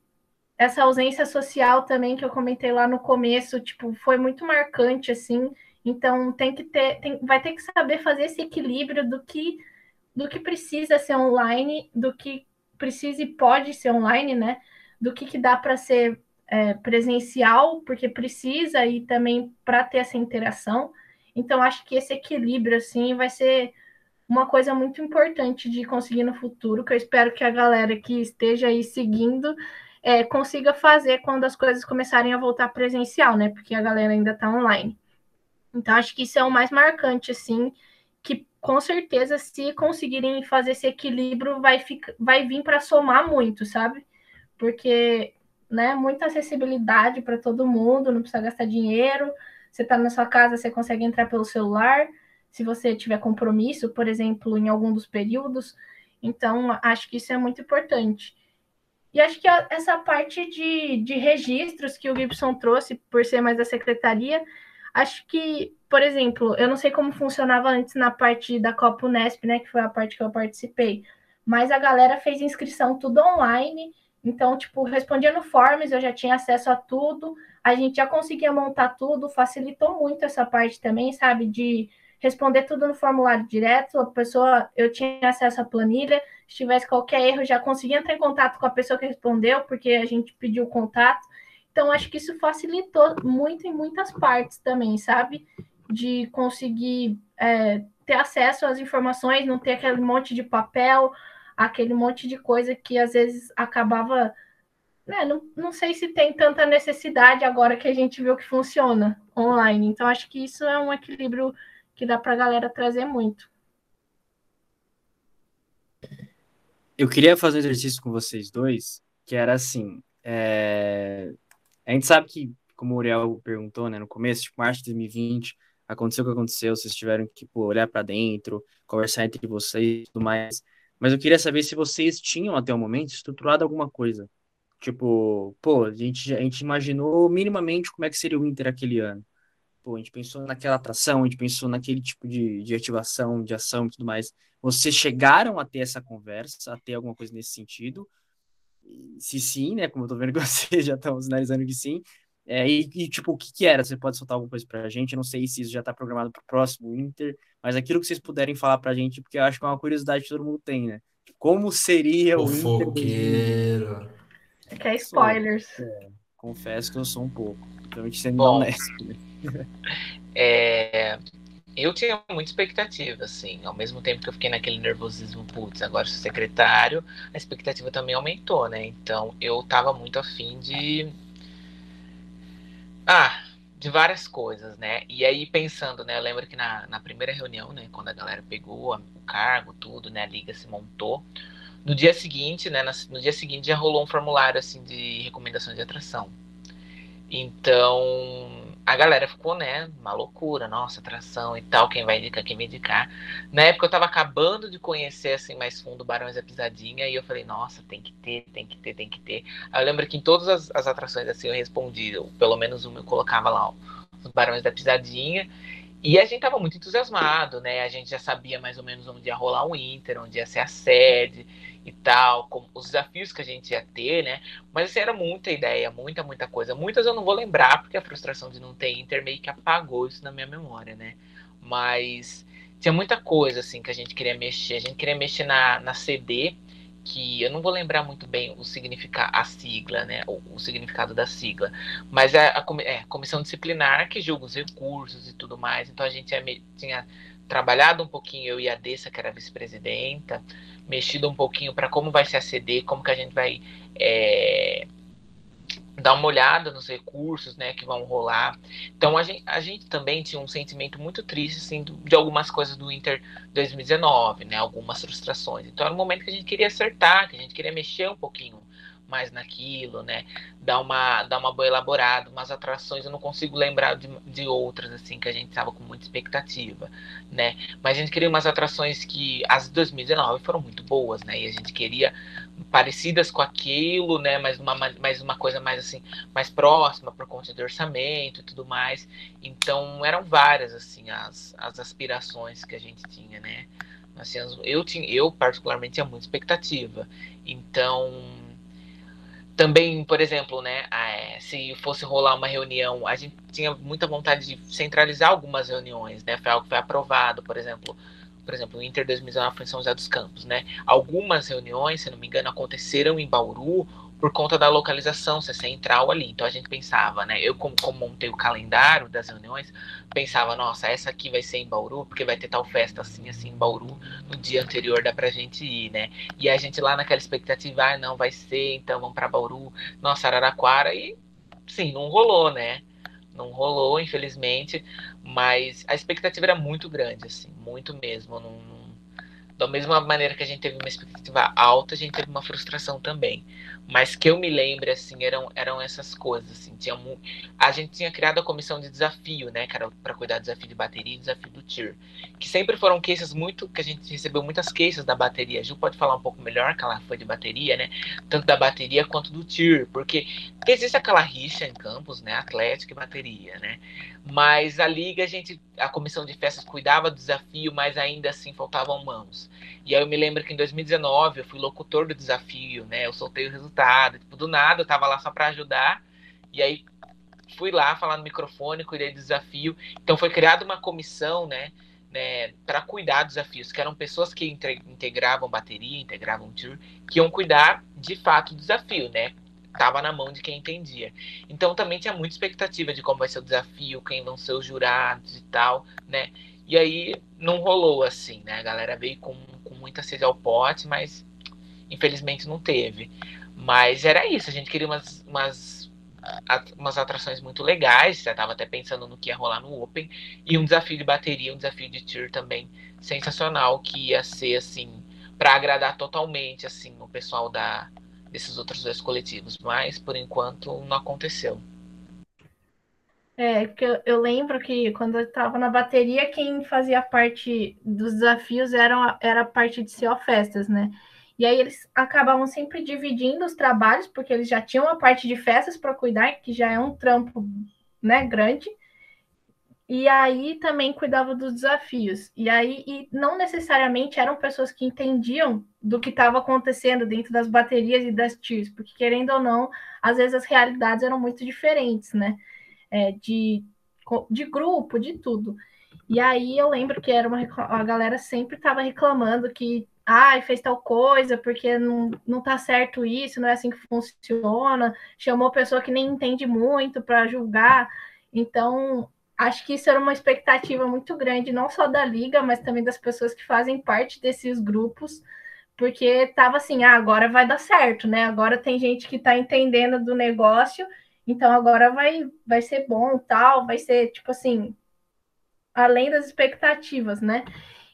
essa ausência social também que eu comentei lá no começo, tipo, foi muito marcante, assim. Então tem que ter, tem, vai ter que saber fazer esse equilíbrio do que do que precisa ser online, do que precisa e pode ser online, né? Do que, que dá para ser é, presencial, porque precisa e também para ter essa interação. Então acho que esse equilíbrio assim vai ser uma coisa muito importante de conseguir no futuro, que eu espero que a galera que esteja aí seguindo é, consiga fazer quando as coisas começarem a voltar presencial, né? Porque a galera ainda está online. Então, acho que isso é o mais marcante, assim, que com certeza, se conseguirem fazer esse equilíbrio, vai, ficar, vai vir para somar muito, sabe? Porque, né, muita acessibilidade para todo mundo, não precisa gastar dinheiro. Você está na sua casa, você consegue entrar pelo celular. Se você tiver compromisso, por exemplo, em algum dos períodos. Então, acho que isso é muito importante. E acho que essa parte de, de registros que o Gibson trouxe, por ser mais da secretaria, acho que, por exemplo, eu não sei como funcionava antes na parte da Copa Unesp, né, que foi a parte que eu participei, mas a galera fez inscrição tudo online, então, tipo, respondia no Forms, eu já tinha acesso a tudo, a gente já conseguia montar tudo, facilitou muito essa parte também, sabe, de responder tudo no formulário direto, a pessoa, eu tinha acesso à planilha, se tivesse qualquer erro, já conseguia entrar em contato com a pessoa que respondeu, porque a gente pediu o contato. Então, acho que isso facilitou muito em muitas partes também, sabe? De conseguir é, ter acesso às informações, não ter aquele monte de papel, aquele monte de coisa que às vezes acabava. Né, não, não sei se tem tanta necessidade agora que a gente viu que funciona online. Então, acho que isso é um equilíbrio que dá para a galera trazer muito. Eu queria fazer um exercício com vocês dois, que era assim, é... a gente sabe que, como o Uriel perguntou, né, no começo, tipo, março de 2020, aconteceu o que aconteceu, vocês tiveram que tipo, olhar para dentro, conversar entre vocês e tudo mais, mas eu queria saber se vocês tinham até o momento estruturado alguma coisa, tipo, pô, a gente, a gente imaginou minimamente como é que seria o Inter aquele ano, pô, a gente pensou naquela atração, a gente pensou naquele tipo de, de ativação, de ação e tudo mais. Vocês chegaram a ter essa conversa, a ter alguma coisa nesse sentido? Se sim, né? Como eu tô vendo que vocês já estão sinalizando que sim. É, e, e, tipo, o que, que era? Você pode soltar alguma coisa pra gente? Eu não sei se isso já tá programado pro próximo Inter, mas aquilo que vocês puderem falar pra gente, porque eu acho que é uma curiosidade que todo mundo tem, né? Como seria o, o Inter? Foqueiro. Que é spoilers. É, confesso que eu sou um pouco. Principalmente sendo Bom, honesto. Né? É, eu tinha muita expectativa, assim, ao mesmo tempo que eu fiquei naquele nervosismo, putz, agora sou secretário, a expectativa também aumentou, né? Então eu tava muito afim de. Ah, de várias coisas, né? E aí pensando, né? Eu lembro que na, na primeira reunião, né, quando a galera pegou o cargo, tudo, né, a liga se montou. No dia seguinte, né, no dia seguinte já rolou um formulário assim de recomendação de atração. Então, a galera ficou, né, uma loucura, nossa, atração e tal, quem vai indicar, quem me indicar. Na época eu tava acabando de conhecer, assim, mais fundo Barões da Pisadinha, e eu falei, nossa, tem que ter, tem que ter, tem que ter. Aí eu lembro que em todas as, as atrações, assim, eu respondi, eu, pelo menos uma eu colocava lá, ó, os Barões da Pisadinha, e a gente tava muito entusiasmado, né, a gente já sabia mais ou menos onde ia rolar o Inter, onde ia ser a sede, e tal, como os desafios que a gente ia ter, né? Mas assim, era muita ideia, muita, muita coisa. Muitas eu não vou lembrar, porque a frustração de não ter Inter meio que apagou isso na minha memória, né? Mas tinha muita coisa, assim, que a gente queria mexer. A gente queria mexer na, na CD, que eu não vou lembrar muito bem o significado, a sigla, né? O, o significado da sigla. Mas é a, a é, comissão disciplinar que julga os recursos e tudo mais. Então a gente tinha, tinha trabalhado um pouquinho, eu e a Dessa, que era vice-presidenta, mexido um pouquinho para como vai se aceder, como que a gente vai é, dar uma olhada nos recursos né, que vão rolar. Então a gente, a gente também tinha um sentimento muito triste assim, de algumas coisas do Inter 2019, né, algumas frustrações. Então era um momento que a gente queria acertar, que a gente queria mexer um pouquinho mais naquilo, né? Dar uma, dar uma boa elaborada, umas atrações, eu não consigo lembrar de, de outras, assim, que a gente estava com muita expectativa, né? Mas a gente queria umas atrações que, as de 2019 foram muito boas, né? E a gente queria parecidas com aquilo, né? Mas uma, mais uma coisa mais, assim, mais próxima por conta do orçamento e tudo mais. Então, eram várias, assim, as, as aspirações que a gente tinha, né? Assim, eu, tinha, eu particularmente tinha muita expectativa. Então, também, por exemplo, né, é, se fosse rolar uma reunião, a gente tinha muita vontade de centralizar algumas reuniões, né? Foi algo que foi aprovado, por exemplo, por exemplo, o Inter 2019 foi em São José dos Campos, né? Algumas reuniões, se não me engano, aconteceram em Bauru por conta da localização ser central ali. Então a gente pensava, né? Eu, como, como montei o calendário das reuniões, pensava, nossa, essa aqui vai ser em Bauru, porque vai ter tal festa assim, assim, em Bauru, no dia anterior dá pra gente ir, né? E a gente lá naquela expectativa, ah, não, vai ser, então vamos pra Bauru, nossa, Araraquara, e sim, não rolou, né? Não rolou, infelizmente, mas a expectativa era muito grande, assim, muito mesmo. Não. Da mesma maneira que a gente teve uma expectativa alta, a gente teve uma frustração também. Mas que eu me lembre, assim, eram, eram essas coisas, assim, tinha a gente tinha criado a comissão de desafio, né, cara, para cuidar do desafio de bateria e desafio do TIR, que sempre foram cases muito, que a gente recebeu muitas cases da bateria, a Ju pode falar um pouco melhor que ela foi de bateria, né, tanto da bateria quanto do TIR, porque existe aquela rixa em campos, né, atlético e bateria, né, mas a liga, a gente, a comissão de festas cuidava do desafio, mas ainda assim faltavam mãos, e aí eu me lembro que em 2019 eu fui locutor do desafio, né? Eu soltei o resultado, tipo, do nada, eu tava lá só para ajudar. E aí fui lá falar no microfone, cuidei do desafio. Então foi criada uma comissão, né? né para cuidar dos desafios, que eram pessoas que integravam bateria, integravam tour, que iam cuidar de fato do desafio, né? Tava na mão de quem entendia. Então também tinha muita expectativa de como vai ser o desafio, quem vão ser os jurados e tal, né? E aí não rolou assim, né? A galera veio com, com muita sede ao pote, mas infelizmente não teve. Mas era isso, a gente queria umas, umas, umas atrações muito legais, já estava até pensando no que ia rolar no Open, e um desafio de bateria, um desafio de tier também sensacional, que ia ser assim, para agradar totalmente assim o pessoal da, desses outros dois coletivos, mas por enquanto não aconteceu. É, porque eu, eu lembro que quando eu estava na bateria, quem fazia parte dos desafios era, era a parte de CO Festas, né? E aí eles acabavam sempre dividindo os trabalhos, porque eles já tinham a parte de festas para cuidar, que já é um trampo né, grande. E aí também cuidava dos desafios. E aí e não necessariamente eram pessoas que entendiam do que estava acontecendo dentro das baterias e das tiers, porque querendo ou não, às vezes as realidades eram muito diferentes, né? é, de, de grupo, de tudo. E aí eu lembro que era uma a galera sempre estava reclamando que ai, ah, fez tal coisa, porque não, não tá certo isso, não é assim que funciona, chamou pessoa que nem entende muito para julgar. Então, acho que isso era uma expectativa muito grande, não só da liga, mas também das pessoas que fazem parte desses grupos, porque tava assim, ah, agora vai dar certo, né? Agora tem gente que está entendendo do negócio então agora vai, vai ser bom, tal, vai ser tipo assim, além das expectativas, né?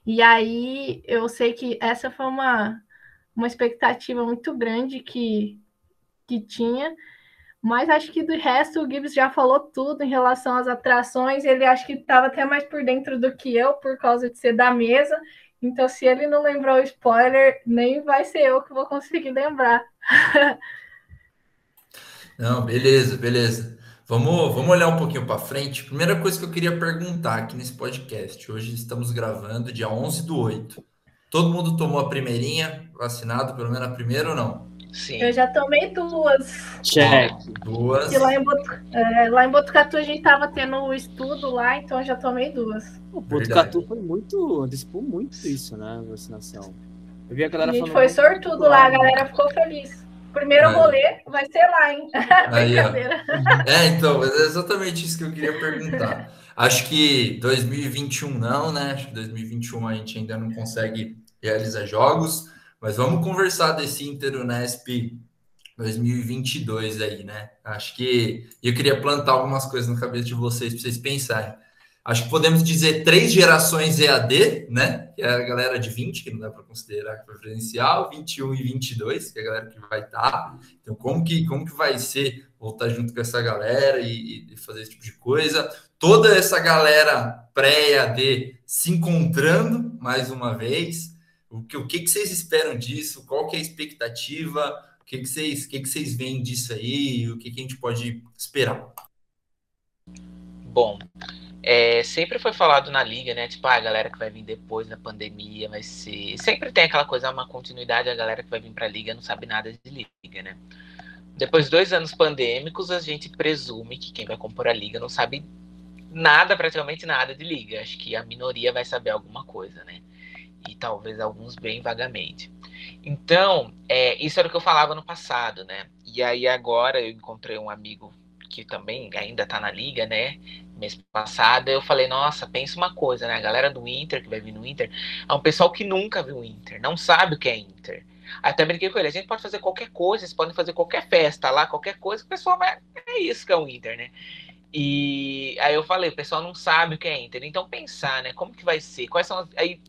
E aí eu sei que essa foi uma, uma expectativa muito grande que, que tinha, mas acho que do resto o Gibbs já falou tudo em relação às atrações. Ele acho que estava até mais por dentro do que eu, por causa de ser da mesa. Então, se ele não lembrou o spoiler, nem vai ser eu que vou conseguir lembrar. Não, beleza, beleza. Vamos, vamos olhar um pouquinho para frente. Primeira coisa que eu queria perguntar aqui nesse podcast. Hoje estamos gravando dia 11 do 8. Todo mundo tomou a primeirinha, vacinado, pelo menos a primeira ou não? Sim. Eu já tomei duas. Check. Duas. E lá em, Botu... é, lá em Botucatu a gente tava tendo o um estudo lá, então eu já tomei duas. O Botucatu foi muito, antecipou muito isso, né, vacinação. Eu vi a galera a gente foi sortudo lá, a galera ficou feliz. Primeiro é. rolê vai ser lá, hein? Aí, é, então, é exatamente isso que eu queria perguntar. Acho que 2021 não, né? Acho que 2021 a gente ainda não consegue realizar jogos, mas vamos conversar desse Inter Unesp 2022 aí, né? Acho que eu queria plantar algumas coisas na cabeça de vocês para vocês pensarem. Acho que podemos dizer três gerações EAD, né? Que é a galera de 20, que não dá para considerar que foi presencial, 21 e 22, que é a galera que vai estar. Tá. Então, como que, como que vai ser voltar junto com essa galera e, e fazer esse tipo de coisa? Toda essa galera pré-EAD se encontrando mais uma vez. O que, o que, vocês esperam disso? Qual que é a expectativa? O que, vocês, o que vocês veem disso aí? O que, que a gente pode esperar? Bom, é, sempre foi falado na liga, né? Tipo, ah, a galera que vai vir depois da pandemia vai ser. Sempre tem aquela coisa, uma continuidade, a galera que vai vir pra liga não sabe nada de liga, né? depois de dois anos pandêmicos, a gente presume que quem vai compor a liga não sabe nada, praticamente nada de liga. Acho que a minoria vai saber alguma coisa, né? E talvez alguns bem vagamente. Então, é, isso era o que eu falava no passado, né? E aí agora eu encontrei um amigo que também ainda tá na liga, né? Mês passado, eu falei, nossa, pensa uma coisa, né? A galera do Inter, que vai vir no Inter, é um pessoal que nunca viu Inter, não sabe o que é Inter. Até brinquei com ele, a gente pode fazer qualquer coisa, vocês podem fazer qualquer festa lá, qualquer coisa, o pessoal vai. É isso que é o Inter, né? E aí eu falei, o pessoal não sabe o que é Inter. Então pensar, né? Como que vai ser? Quais são as. Aí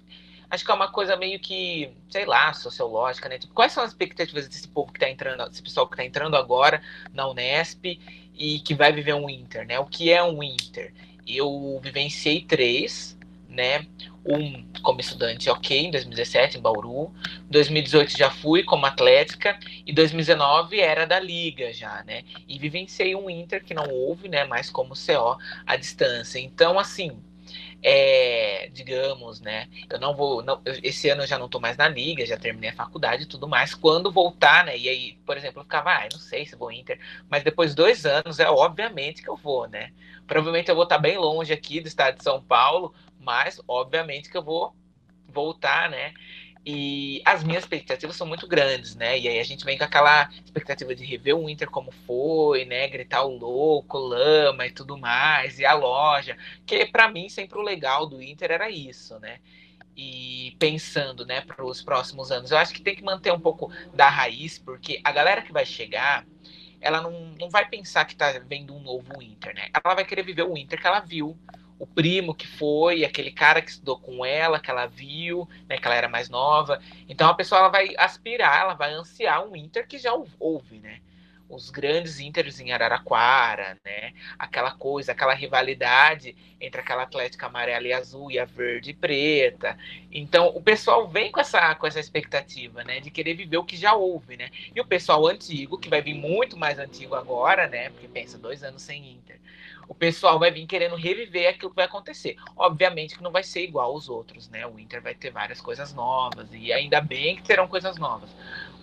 acho que é uma coisa meio que, sei lá, sociológica, né? Tipo, quais são as expectativas desse povo que tá entrando, desse pessoal que tá entrando agora na Unesp e que vai viver um Inter, né? O que é um Inter? Eu vivenciei três, né? Um como estudante, ok, em 2017, em Bauru. 2018 já fui como atlética. E 2019 era da Liga já, né? E vivenciei um Inter que não houve, né? Mais como CO à distância. Então, assim, é, digamos, né? Eu não vou. Não, eu, esse ano eu já não tô mais na liga, já terminei a faculdade e tudo mais. Quando voltar, né? E aí, por exemplo, eu ficava, ah, não sei se vou Inter, mas depois de dois anos é obviamente que eu vou, né? Provavelmente eu vou estar bem longe aqui do estado de São Paulo, mas obviamente que eu vou voltar, né? E as minhas expectativas são muito grandes, né? E aí a gente vem com aquela expectativa de rever o Inter como foi, né? Gritar o louco, lama e tudo mais, e a loja. Que para mim sempre o legal do Inter era isso, né? E pensando, né, para os próximos anos, eu acho que tem que manter um pouco da raiz, porque a galera que vai chegar, ela não, não vai pensar que tá vendo um novo Inter, né? Ela vai querer viver o Inter que ela viu o primo que foi, aquele cara que estudou com ela, que ela viu, né, que ela era mais nova. Então a pessoa ela vai aspirar, ela vai ansiar um Inter que já houve, né? Os grandes Inters em Araraquara, né? Aquela coisa, aquela rivalidade entre aquela Atlética amarela e azul e a verde e preta. Então o pessoal vem com essa, com essa expectativa, né? De querer viver o que já houve, né? E o pessoal antigo, que vai vir muito mais antigo agora, né? Porque pensa, dois anos sem Inter o pessoal vai vir querendo reviver aquilo que vai acontecer. Obviamente que não vai ser igual aos outros, né? O Inter vai ter várias coisas novas e ainda bem que terão coisas novas.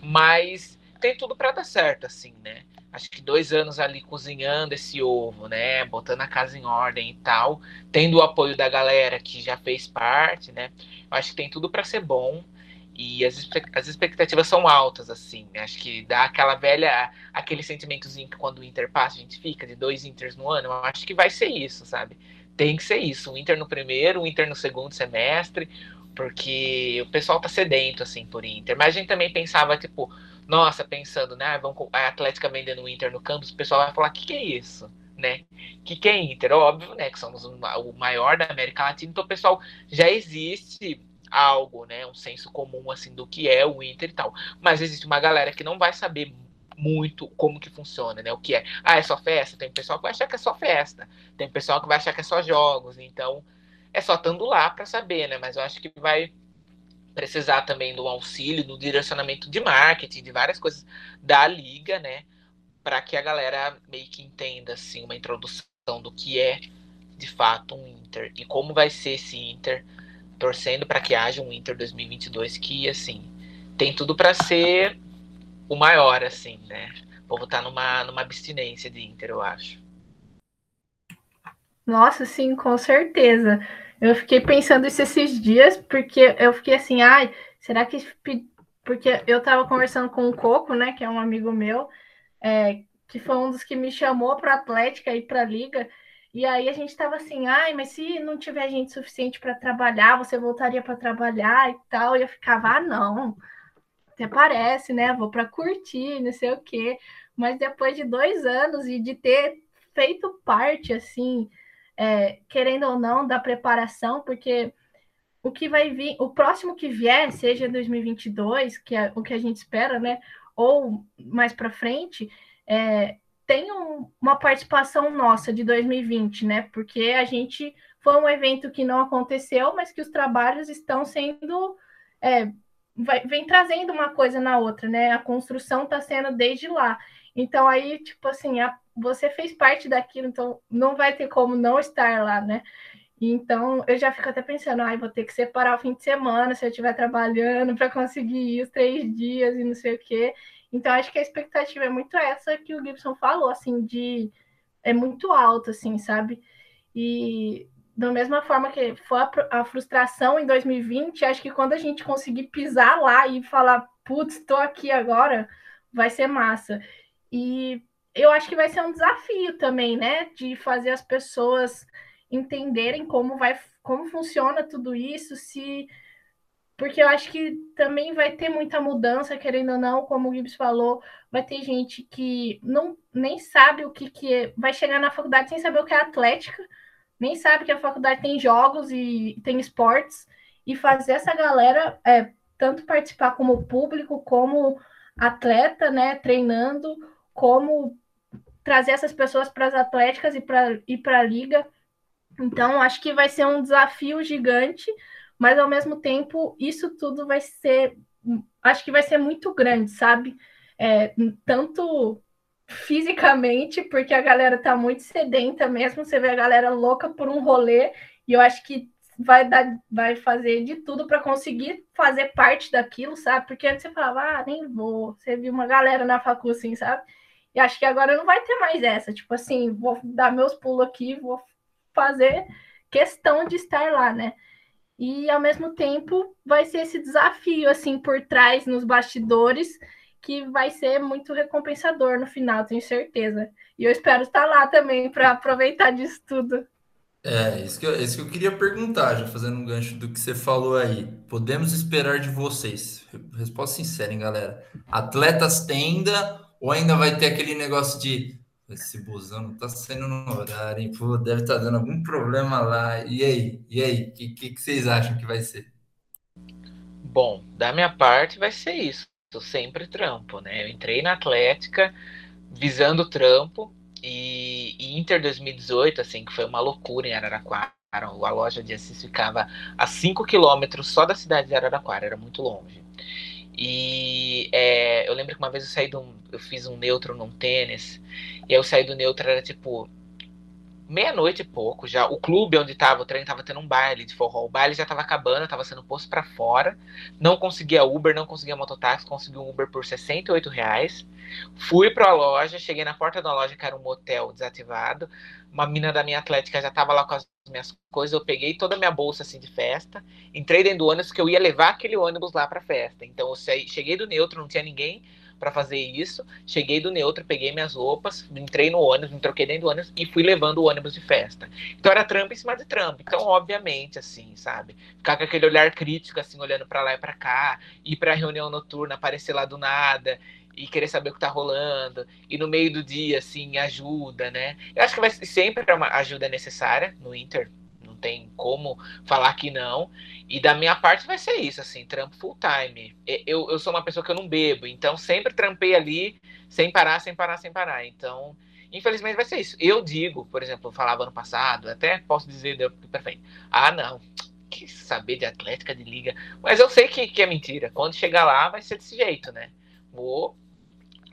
Mas tem tudo para dar certo, assim, né? Acho que dois anos ali cozinhando esse ovo, né? Botando a casa em ordem e tal, tendo o apoio da galera que já fez parte, né? Acho que tem tudo para ser bom. E as, as expectativas são altas, assim. Né? Acho que dá aquela velha, aquele sentimentozinho que quando o Inter passa, a gente fica de dois Inters no ano. Eu acho que vai ser isso, sabe? Tem que ser isso. O Inter no primeiro, o Inter no segundo semestre, porque o pessoal tá sedento, assim, por Inter. Mas a gente também pensava, tipo, nossa, pensando, né? Ah, vamos, a Atlética vendendo o Inter no campus, o pessoal vai falar, o que, que é isso? né? Que que é Inter? Óbvio, né? Que somos o maior da América Latina, então o pessoal já existe algo, né, um senso comum assim do que é o Inter e tal. Mas existe uma galera que não vai saber muito como que funciona, né? O que é? Ah, é só festa? Tem pessoal que vai achar que é só festa. Tem pessoal que vai achar que é só jogos. Então, é só estando lá para saber, né? Mas eu acho que vai precisar também do auxílio, do direcionamento de marketing, de várias coisas da liga, né? Para que a galera meio que entenda assim uma introdução do que é de fato um Inter e como vai ser esse Inter torcendo para que haja um Inter 2022 que, assim, tem tudo para ser o maior, assim, né? O povo tá numa, numa abstinência de Inter, eu acho. Nossa, sim, com certeza. Eu fiquei pensando isso esses dias, porque eu fiquei assim, ai, será que. Porque eu tava conversando com o Coco, né, que é um amigo meu, é, que foi um dos que me chamou para Atlética e para Liga. E aí a gente estava assim, ai, mas se não tiver gente suficiente para trabalhar, você voltaria para trabalhar e tal. E eu ficava, ah, não, até parece, né? Vou para curtir, não sei o quê. Mas depois de dois anos e de ter feito parte, assim, é, querendo ou não, da preparação, porque o que vai vir, o próximo que vier, seja 2022, que é o que a gente espera, né? Ou mais para frente, é, tem um, uma participação nossa de 2020, né? Porque a gente foi um evento que não aconteceu, mas que os trabalhos estão sendo. É, vai, vem trazendo uma coisa na outra, né? A construção está sendo desde lá. Então, aí, tipo assim, a, você fez parte daquilo, então não vai ter como não estar lá, né? Então, eu já fico até pensando, ai, ah, vou ter que separar o fim de semana se eu estiver trabalhando para conseguir ir os três dias e não sei o quê. Então, acho que a expectativa é muito essa que o Gibson falou, assim, de é muito alta, assim, sabe? E da mesma forma que foi a, frustração em 2020, acho que quando a gente conseguir pisar lá e falar, putz, estou aqui agora, vai ser massa. E eu acho que vai ser um desafio também, né? De fazer as pessoas entenderem como vai, como funciona tudo isso, se porque eu acho que também vai ter muita mudança, querendo ou não, como o Gibbs falou, vai ter gente que não nem sabe o que, que é, vai chegar na faculdade sem saber o que é atlética, nem sabe que a faculdade tem jogos e tem esportes, e fazer essa galera é, tanto participar como público, como atleta, né, treinando, como trazer essas pessoas para as atléticas e para para a liga. Então, acho que vai ser um desafio gigante, mas ao mesmo tempo, isso tudo vai ser, acho que vai ser muito grande, sabe? É, tanto fisicamente, porque a galera tá muito sedenta mesmo, você vê a galera louca por um rolê, e eu acho que vai dar, vai fazer de tudo para conseguir fazer parte daquilo, sabe? Porque antes você falava, ah, nem vou. Você viu uma galera na facu assim, sabe? E acho que agora não vai ter mais essa, tipo assim, vou dar meus pulos aqui, vou fazer questão de estar lá, né? E ao mesmo tempo vai ser esse desafio assim por trás nos bastidores que vai ser muito recompensador no final, tenho certeza. E eu espero estar lá também para aproveitar disso tudo. É, isso que, eu, isso que eu queria perguntar, já fazendo um gancho do que você falou aí. Podemos esperar de vocês? Resposta sincera, hein, galera? Atletas tenda ou ainda vai ter aquele negócio de esse busão não tá saindo no horário, hein? Pô, deve estar tá dando algum problema lá. E aí? E aí? O que, que, que vocês acham que vai ser? Bom, da minha parte vai ser isso. Eu sempre trampo, né? Eu entrei na Atlética visando trampo e, e Inter 2018, assim, que foi uma loucura em Araraquara. A loja de Assis ficava a 5 quilômetros só da cidade de Araraquara, era muito longe. E é, eu lembro que uma vez eu saí um, eu fiz um neutro num tênis, e aí eu saí do neutro, era tipo meia-noite e pouco já. O clube onde tava o trem tava tendo um baile de forró. O baile já tava acabando, tava sendo posto para fora. Não conseguia Uber, não conseguia mototáxi, consegui um Uber por 68 reais. Fui pra loja, cheguei na porta da loja, que era um motel desativado. Uma mina da minha atlética já tava lá com as minhas coisas. Eu peguei toda a minha bolsa assim de festa, entrei dentro do ônibus, que eu ia levar aquele ônibus lá pra festa. Então eu cheguei do neutro, não tinha ninguém para fazer isso. Cheguei do neutro, peguei minhas roupas, entrei no ônibus, me troquei dentro do ônibus e fui levando o ônibus de festa. Então era trampo em cima de trampo. Então, obviamente, assim, sabe? Ficar com aquele olhar crítico, assim, olhando para lá e para cá, ir pra reunião noturna, aparecer lá do nada e querer saber o que tá rolando, e no meio do dia, assim, ajuda, né? Eu acho que vai sempre é uma ajuda necessária no Inter, tem como falar que não. E da minha parte vai ser isso, assim, trampo full time. Eu, eu sou uma pessoa que eu não bebo, então sempre trampei ali, sem parar, sem parar, sem parar. Então, infelizmente vai ser isso. Eu digo, por exemplo, eu falava ano passado, até posso dizer pra frente, ah, não, que saber de atlética, de liga. Mas eu sei que, que é mentira. Quando chegar lá, vai ser desse jeito, né? Vou.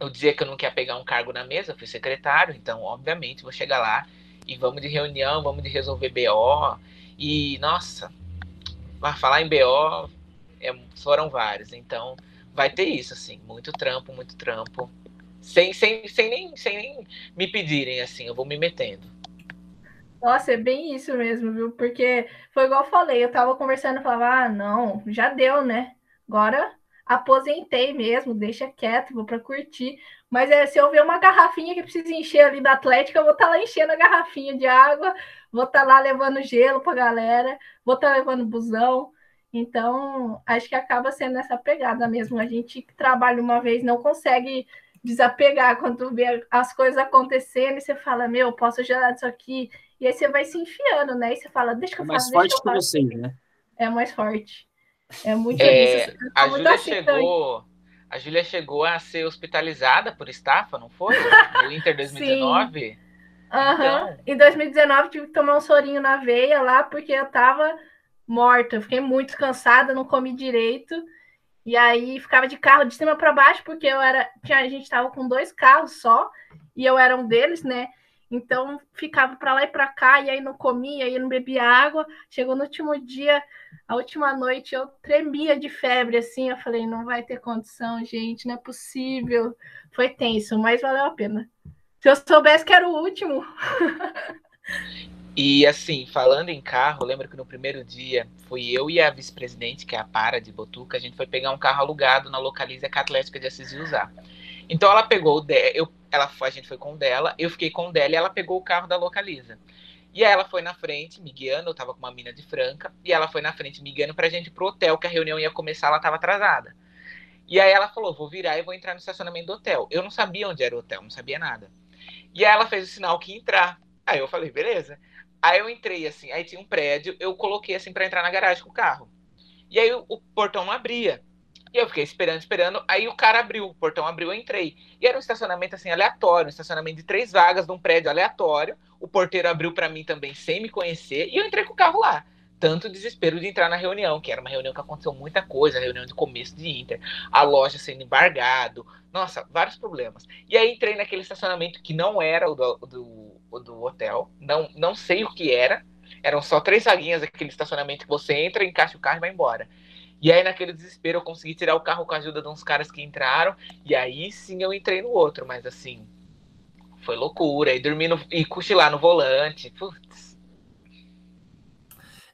Eu dizia que eu não queria pegar um cargo na mesa, fui secretário, então, obviamente, vou chegar lá e vamos de reunião, vamos de resolver BO. E, nossa, falar em BO é, foram vários, então vai ter isso, assim, muito trampo, muito trampo. Sem, sem, sem, nem, sem nem me pedirem, assim, eu vou me metendo. Nossa, é bem isso mesmo, viu? Porque foi igual eu falei, eu tava conversando e falava, ah, não, já deu, né? Agora aposentei mesmo, deixa quieto, vou para curtir. Mas é, se eu ver uma garrafinha que precisa encher ali da Atlética, eu vou estar tá lá enchendo a garrafinha de água, vou estar tá lá levando gelo para galera, vou estar tá levando busão. Então, acho que acaba sendo essa pegada mesmo. A gente que trabalha uma vez não consegue desapegar quando vê as coisas acontecendo e você fala, meu, posso gerar isso aqui. E aí você vai se enfiando, né? E você fala, deixa que eu é faça. mais forte que você, né? É mais forte. É muito é, isso. A Júlia chegou. A Júlia chegou a ser hospitalizada por estafa, não foi? No Inter 2019? Aham. Então... Em 2019 tive que tomar um sorinho na veia lá, porque eu tava morta. Eu fiquei muito cansada, não comi direito. E aí ficava de carro de cima para baixo, porque eu era. Tinha, a gente tava com dois carros só, e eu era um deles, né? Então ficava para lá e para cá, e aí não comia, e não bebia água. Chegou no último dia, a última noite, eu tremia de febre, assim. Eu falei, não vai ter condição, gente, não é possível. Foi tenso, mas valeu a pena. Se eu soubesse que era o último. E assim, falando em carro, lembro que no primeiro dia fui eu e a vice-presidente, que é a Para de Botuca, a gente foi pegar um carro alugado na Localiza que a Atlética de Assis ia usar. Então ela pegou o eu, ela, a gente foi com o dela, eu fiquei com o dela e ela pegou o carro da Localiza. E aí ela foi na frente, me guiando, eu tava com uma mina de Franca, e ela foi na frente me guiando pra gente ir pro hotel, que a reunião ia começar, ela tava atrasada. E aí ela falou, vou virar e vou entrar no estacionamento do hotel. Eu não sabia onde era o hotel, não sabia nada. E aí ela fez o sinal que entrar. Aí eu falei, beleza. Aí eu entrei assim, aí tinha um prédio, eu coloquei assim para entrar na garagem com o carro. E aí o, portão não abria. E eu fiquei esperando, esperando. Aí o cara abriu, o portão abriu, eu entrei. E era um estacionamento assim aleatório, um estacionamento de três vagas de um prédio aleatório. O porteiro abriu para mim também sem me conhecer e eu entrei com o carro lá. Tanto desespero de entrar na reunião, que era uma reunião que aconteceu muita coisa, reunião de começo de Inter, a loja sendo embargado, nossa, vários problemas. E aí entrei naquele estacionamento que não era o do, do do hotel. Não, não sei o que era. Eram só três vaguinhas aquele estacionamento que você entra, encaixa o carro e vai embora. E aí, naquele desespero, eu consegui tirar o carro com a ajuda de uns caras que entraram. E aí sim eu entrei no outro, mas assim. Foi loucura. E dormir no, e cochilar no volante. Putz.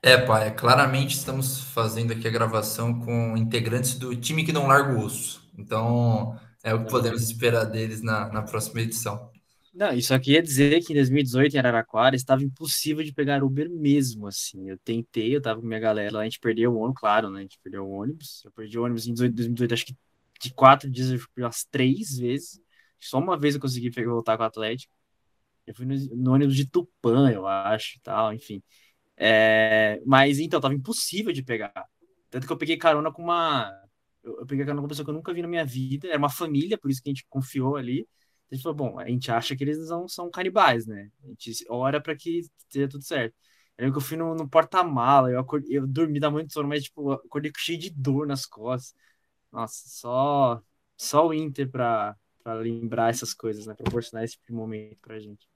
É, pai, claramente estamos fazendo aqui a gravação com integrantes do time que não larga o osso. Então, é o que podemos esperar deles na, na próxima edição. Não, isso aqui ia dizer que em 2018 em Araraquara estava impossível de pegar Uber mesmo, assim. Eu tentei, eu tava com minha galera lá, a gente perdeu o ônibus, claro, né? A gente perdeu o ônibus. Eu perdi o ônibus em 2018, acho que de quatro dias eu fui umas três vezes. Só uma vez eu consegui voltar com o Atlético. Eu fui no, no ônibus de Tupã, eu acho, tal, enfim. É, mas então, tava impossível de pegar. Tanto que eu peguei carona com uma. Eu, eu peguei carona com uma pessoa que eu nunca vi na minha vida. Era uma família, por isso que a gente confiou ali. A gente falou, bom, a gente acha que eles não são canibais, né? A gente ora para que esteja tudo certo. Eu lembro que eu fui no, no porta-mala, eu, acordei, eu dormi da muito sono, mas tipo, acordei cheio de dor nas costas. Nossa, só, só o Inter para lembrar essas coisas, né? Proporcionar esse tipo momento pra gente.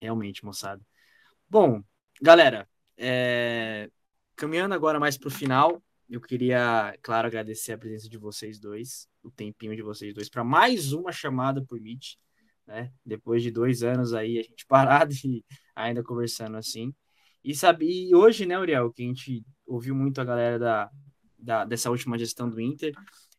Realmente, moçada. Bom, galera, é... caminhando agora mais pro final, eu queria, claro, agradecer a presença de vocês dois o tempinho de vocês dois para mais uma chamada por Meet, né? Depois de dois anos aí a gente parado e ainda conversando assim. E sabe, e hoje, né, Uriel, que a gente ouviu muito a galera da, da, dessa última gestão do Inter,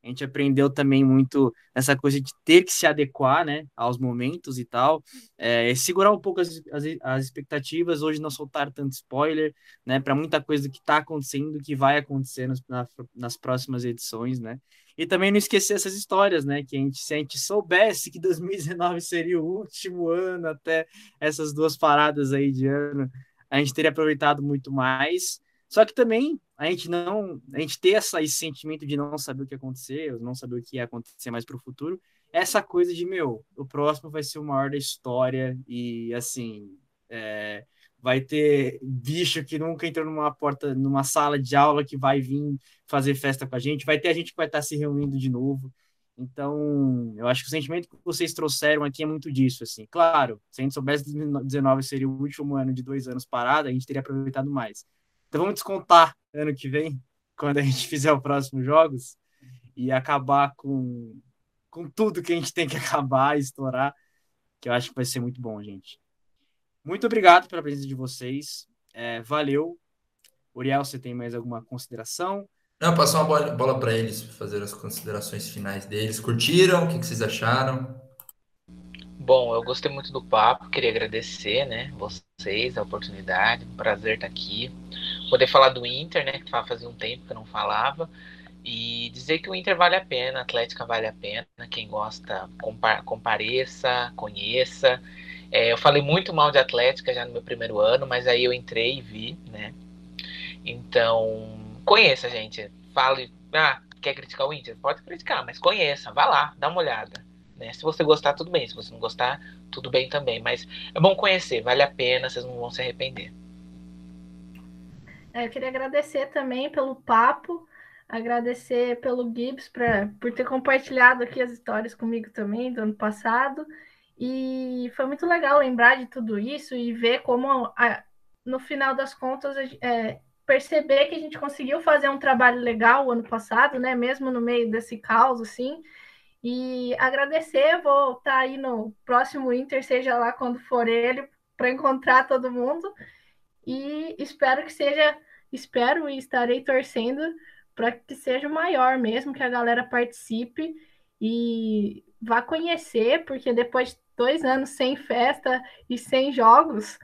a gente aprendeu também muito essa coisa de ter que se adequar, né, aos momentos e tal, é, segurar um pouco as, as, as, expectativas, hoje não soltar tanto spoiler, né, para muita coisa que está acontecendo, que vai acontecer nas, na, nas próximas edições, né, e também não esquecer essas histórias, né? Que a gente, se a gente soubesse que 2019 seria o último ano até essas duas paradas aí de ano, a gente teria aproveitado muito mais. Só que também a gente não, a gente ter essa, esse sentimento de não saber o que acontecer, não saber o que ia acontecer mais para o futuro, essa coisa de meu, o próximo vai ser o maior da história e assim, é, vai ter bicho que nunca entrou numa porta, numa sala de aula que vai vir fazer festa com a gente, vai ter a gente que vai estar se reunindo de novo. Então, eu acho que o sentimento que vocês trouxeram aqui é muito disso, assim. Claro, se a gente soubesse que 2019 seria o último ano de dois anos parado, a gente teria aproveitado mais. Então, vamos descontar ano que vem, quando a gente fizer o próximo jogos, e acabar com, com tudo que a gente tem que acabar estourar, que eu acho que vai ser muito bom, gente. Muito obrigado pela presença de vocês. É, valeu. Uriel, você tem mais alguma consideração? Não, passar uma bola, bola para eles fazer as considerações finais deles. Curtiram? O que, que, vocês acharam? Bom, eu gostei muito do papo, queria agradecer, né, vocês, a oportunidade, um prazer estar aqui. Poder falar do Inter, né, que fazia um tempo que eu não falava, e dizer que o Inter vale a pena, a Atlética vale a pena, quem gosta, compareça, conheça, é, eu falei muito mal de Atlética já no meu primeiro ano, mas aí eu entrei e vi, né? Então, conheça, gente. Fale, ah, quer criticar o Inter? Pode criticar, mas conheça, vá lá, dá uma olhada. Né? Se você gostar, tudo bem. Se você não gostar, tudo bem também. Mas é bom conhecer, vale a pena, vocês não vão se arrepender. É, eu queria agradecer também pelo papo, agradecer pelo Gibbs pra, por ter compartilhado aqui as histórias comigo também do ano passado. E foi muito legal lembrar de tudo isso e ver como, no final das contas, é, perceber que a gente conseguiu fazer um trabalho legal o ano passado, né? Mesmo no meio desse caos, assim. E agradecer, vou estar tá aí no próximo Inter, seja lá quando for ele, para encontrar todo mundo. E espero que seja, espero e estarei torcendo para que seja maior mesmo, que a galera participe e vá conhecer, porque depois de dois anos sem festa e sem jogos,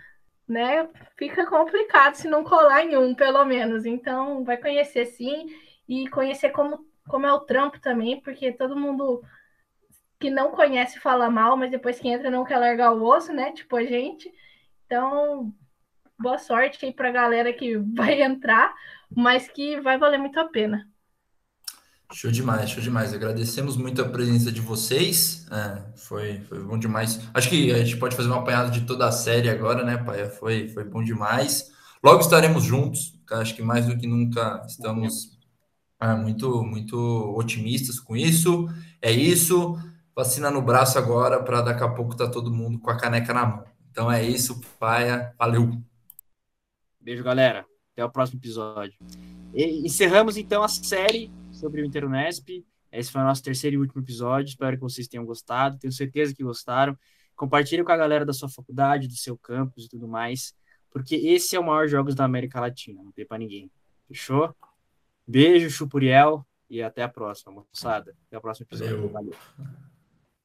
né, fica complicado se não colar em um, pelo menos. Então, vai conhecer sim e conhecer como, como é o trampo também, porque todo mundo que não conhece fala mal, mas depois que entra não quer largar o osso, né? Tipo a gente. Então, boa sorte aí pra galera que vai entrar, mas que vai valer muito a pena. Show demais, show demais. Agradecemos muito a presença de vocês. É, foi, foi bom demais. Acho que a gente pode fazer uma apanhada de toda a série agora, né, pai? Foi, foi bom demais. Logo estaremos juntos. Acho que mais do que nunca estamos é, muito, muito otimistas com isso. É isso. Vacina no braço agora para daqui a pouco tá todo mundo com a caneca na mão. Então é isso, paia. Valeu. Beijo, galera. Até o próximo episódio. E encerramos então a série sobre o Interunesp. Esse foi o nosso terceiro e último episódio. Espero que vocês tenham gostado. Tenho certeza que gostaram. Compartilhe com a galera da sua faculdade, do seu campus e tudo mais, porque esse é o maior jogos da América Latina. Não tem para ninguém. Fechou? Beijo, Chupuriel, e até a próxima, moçada. Até o próximo episódio. Valeu. Valeu.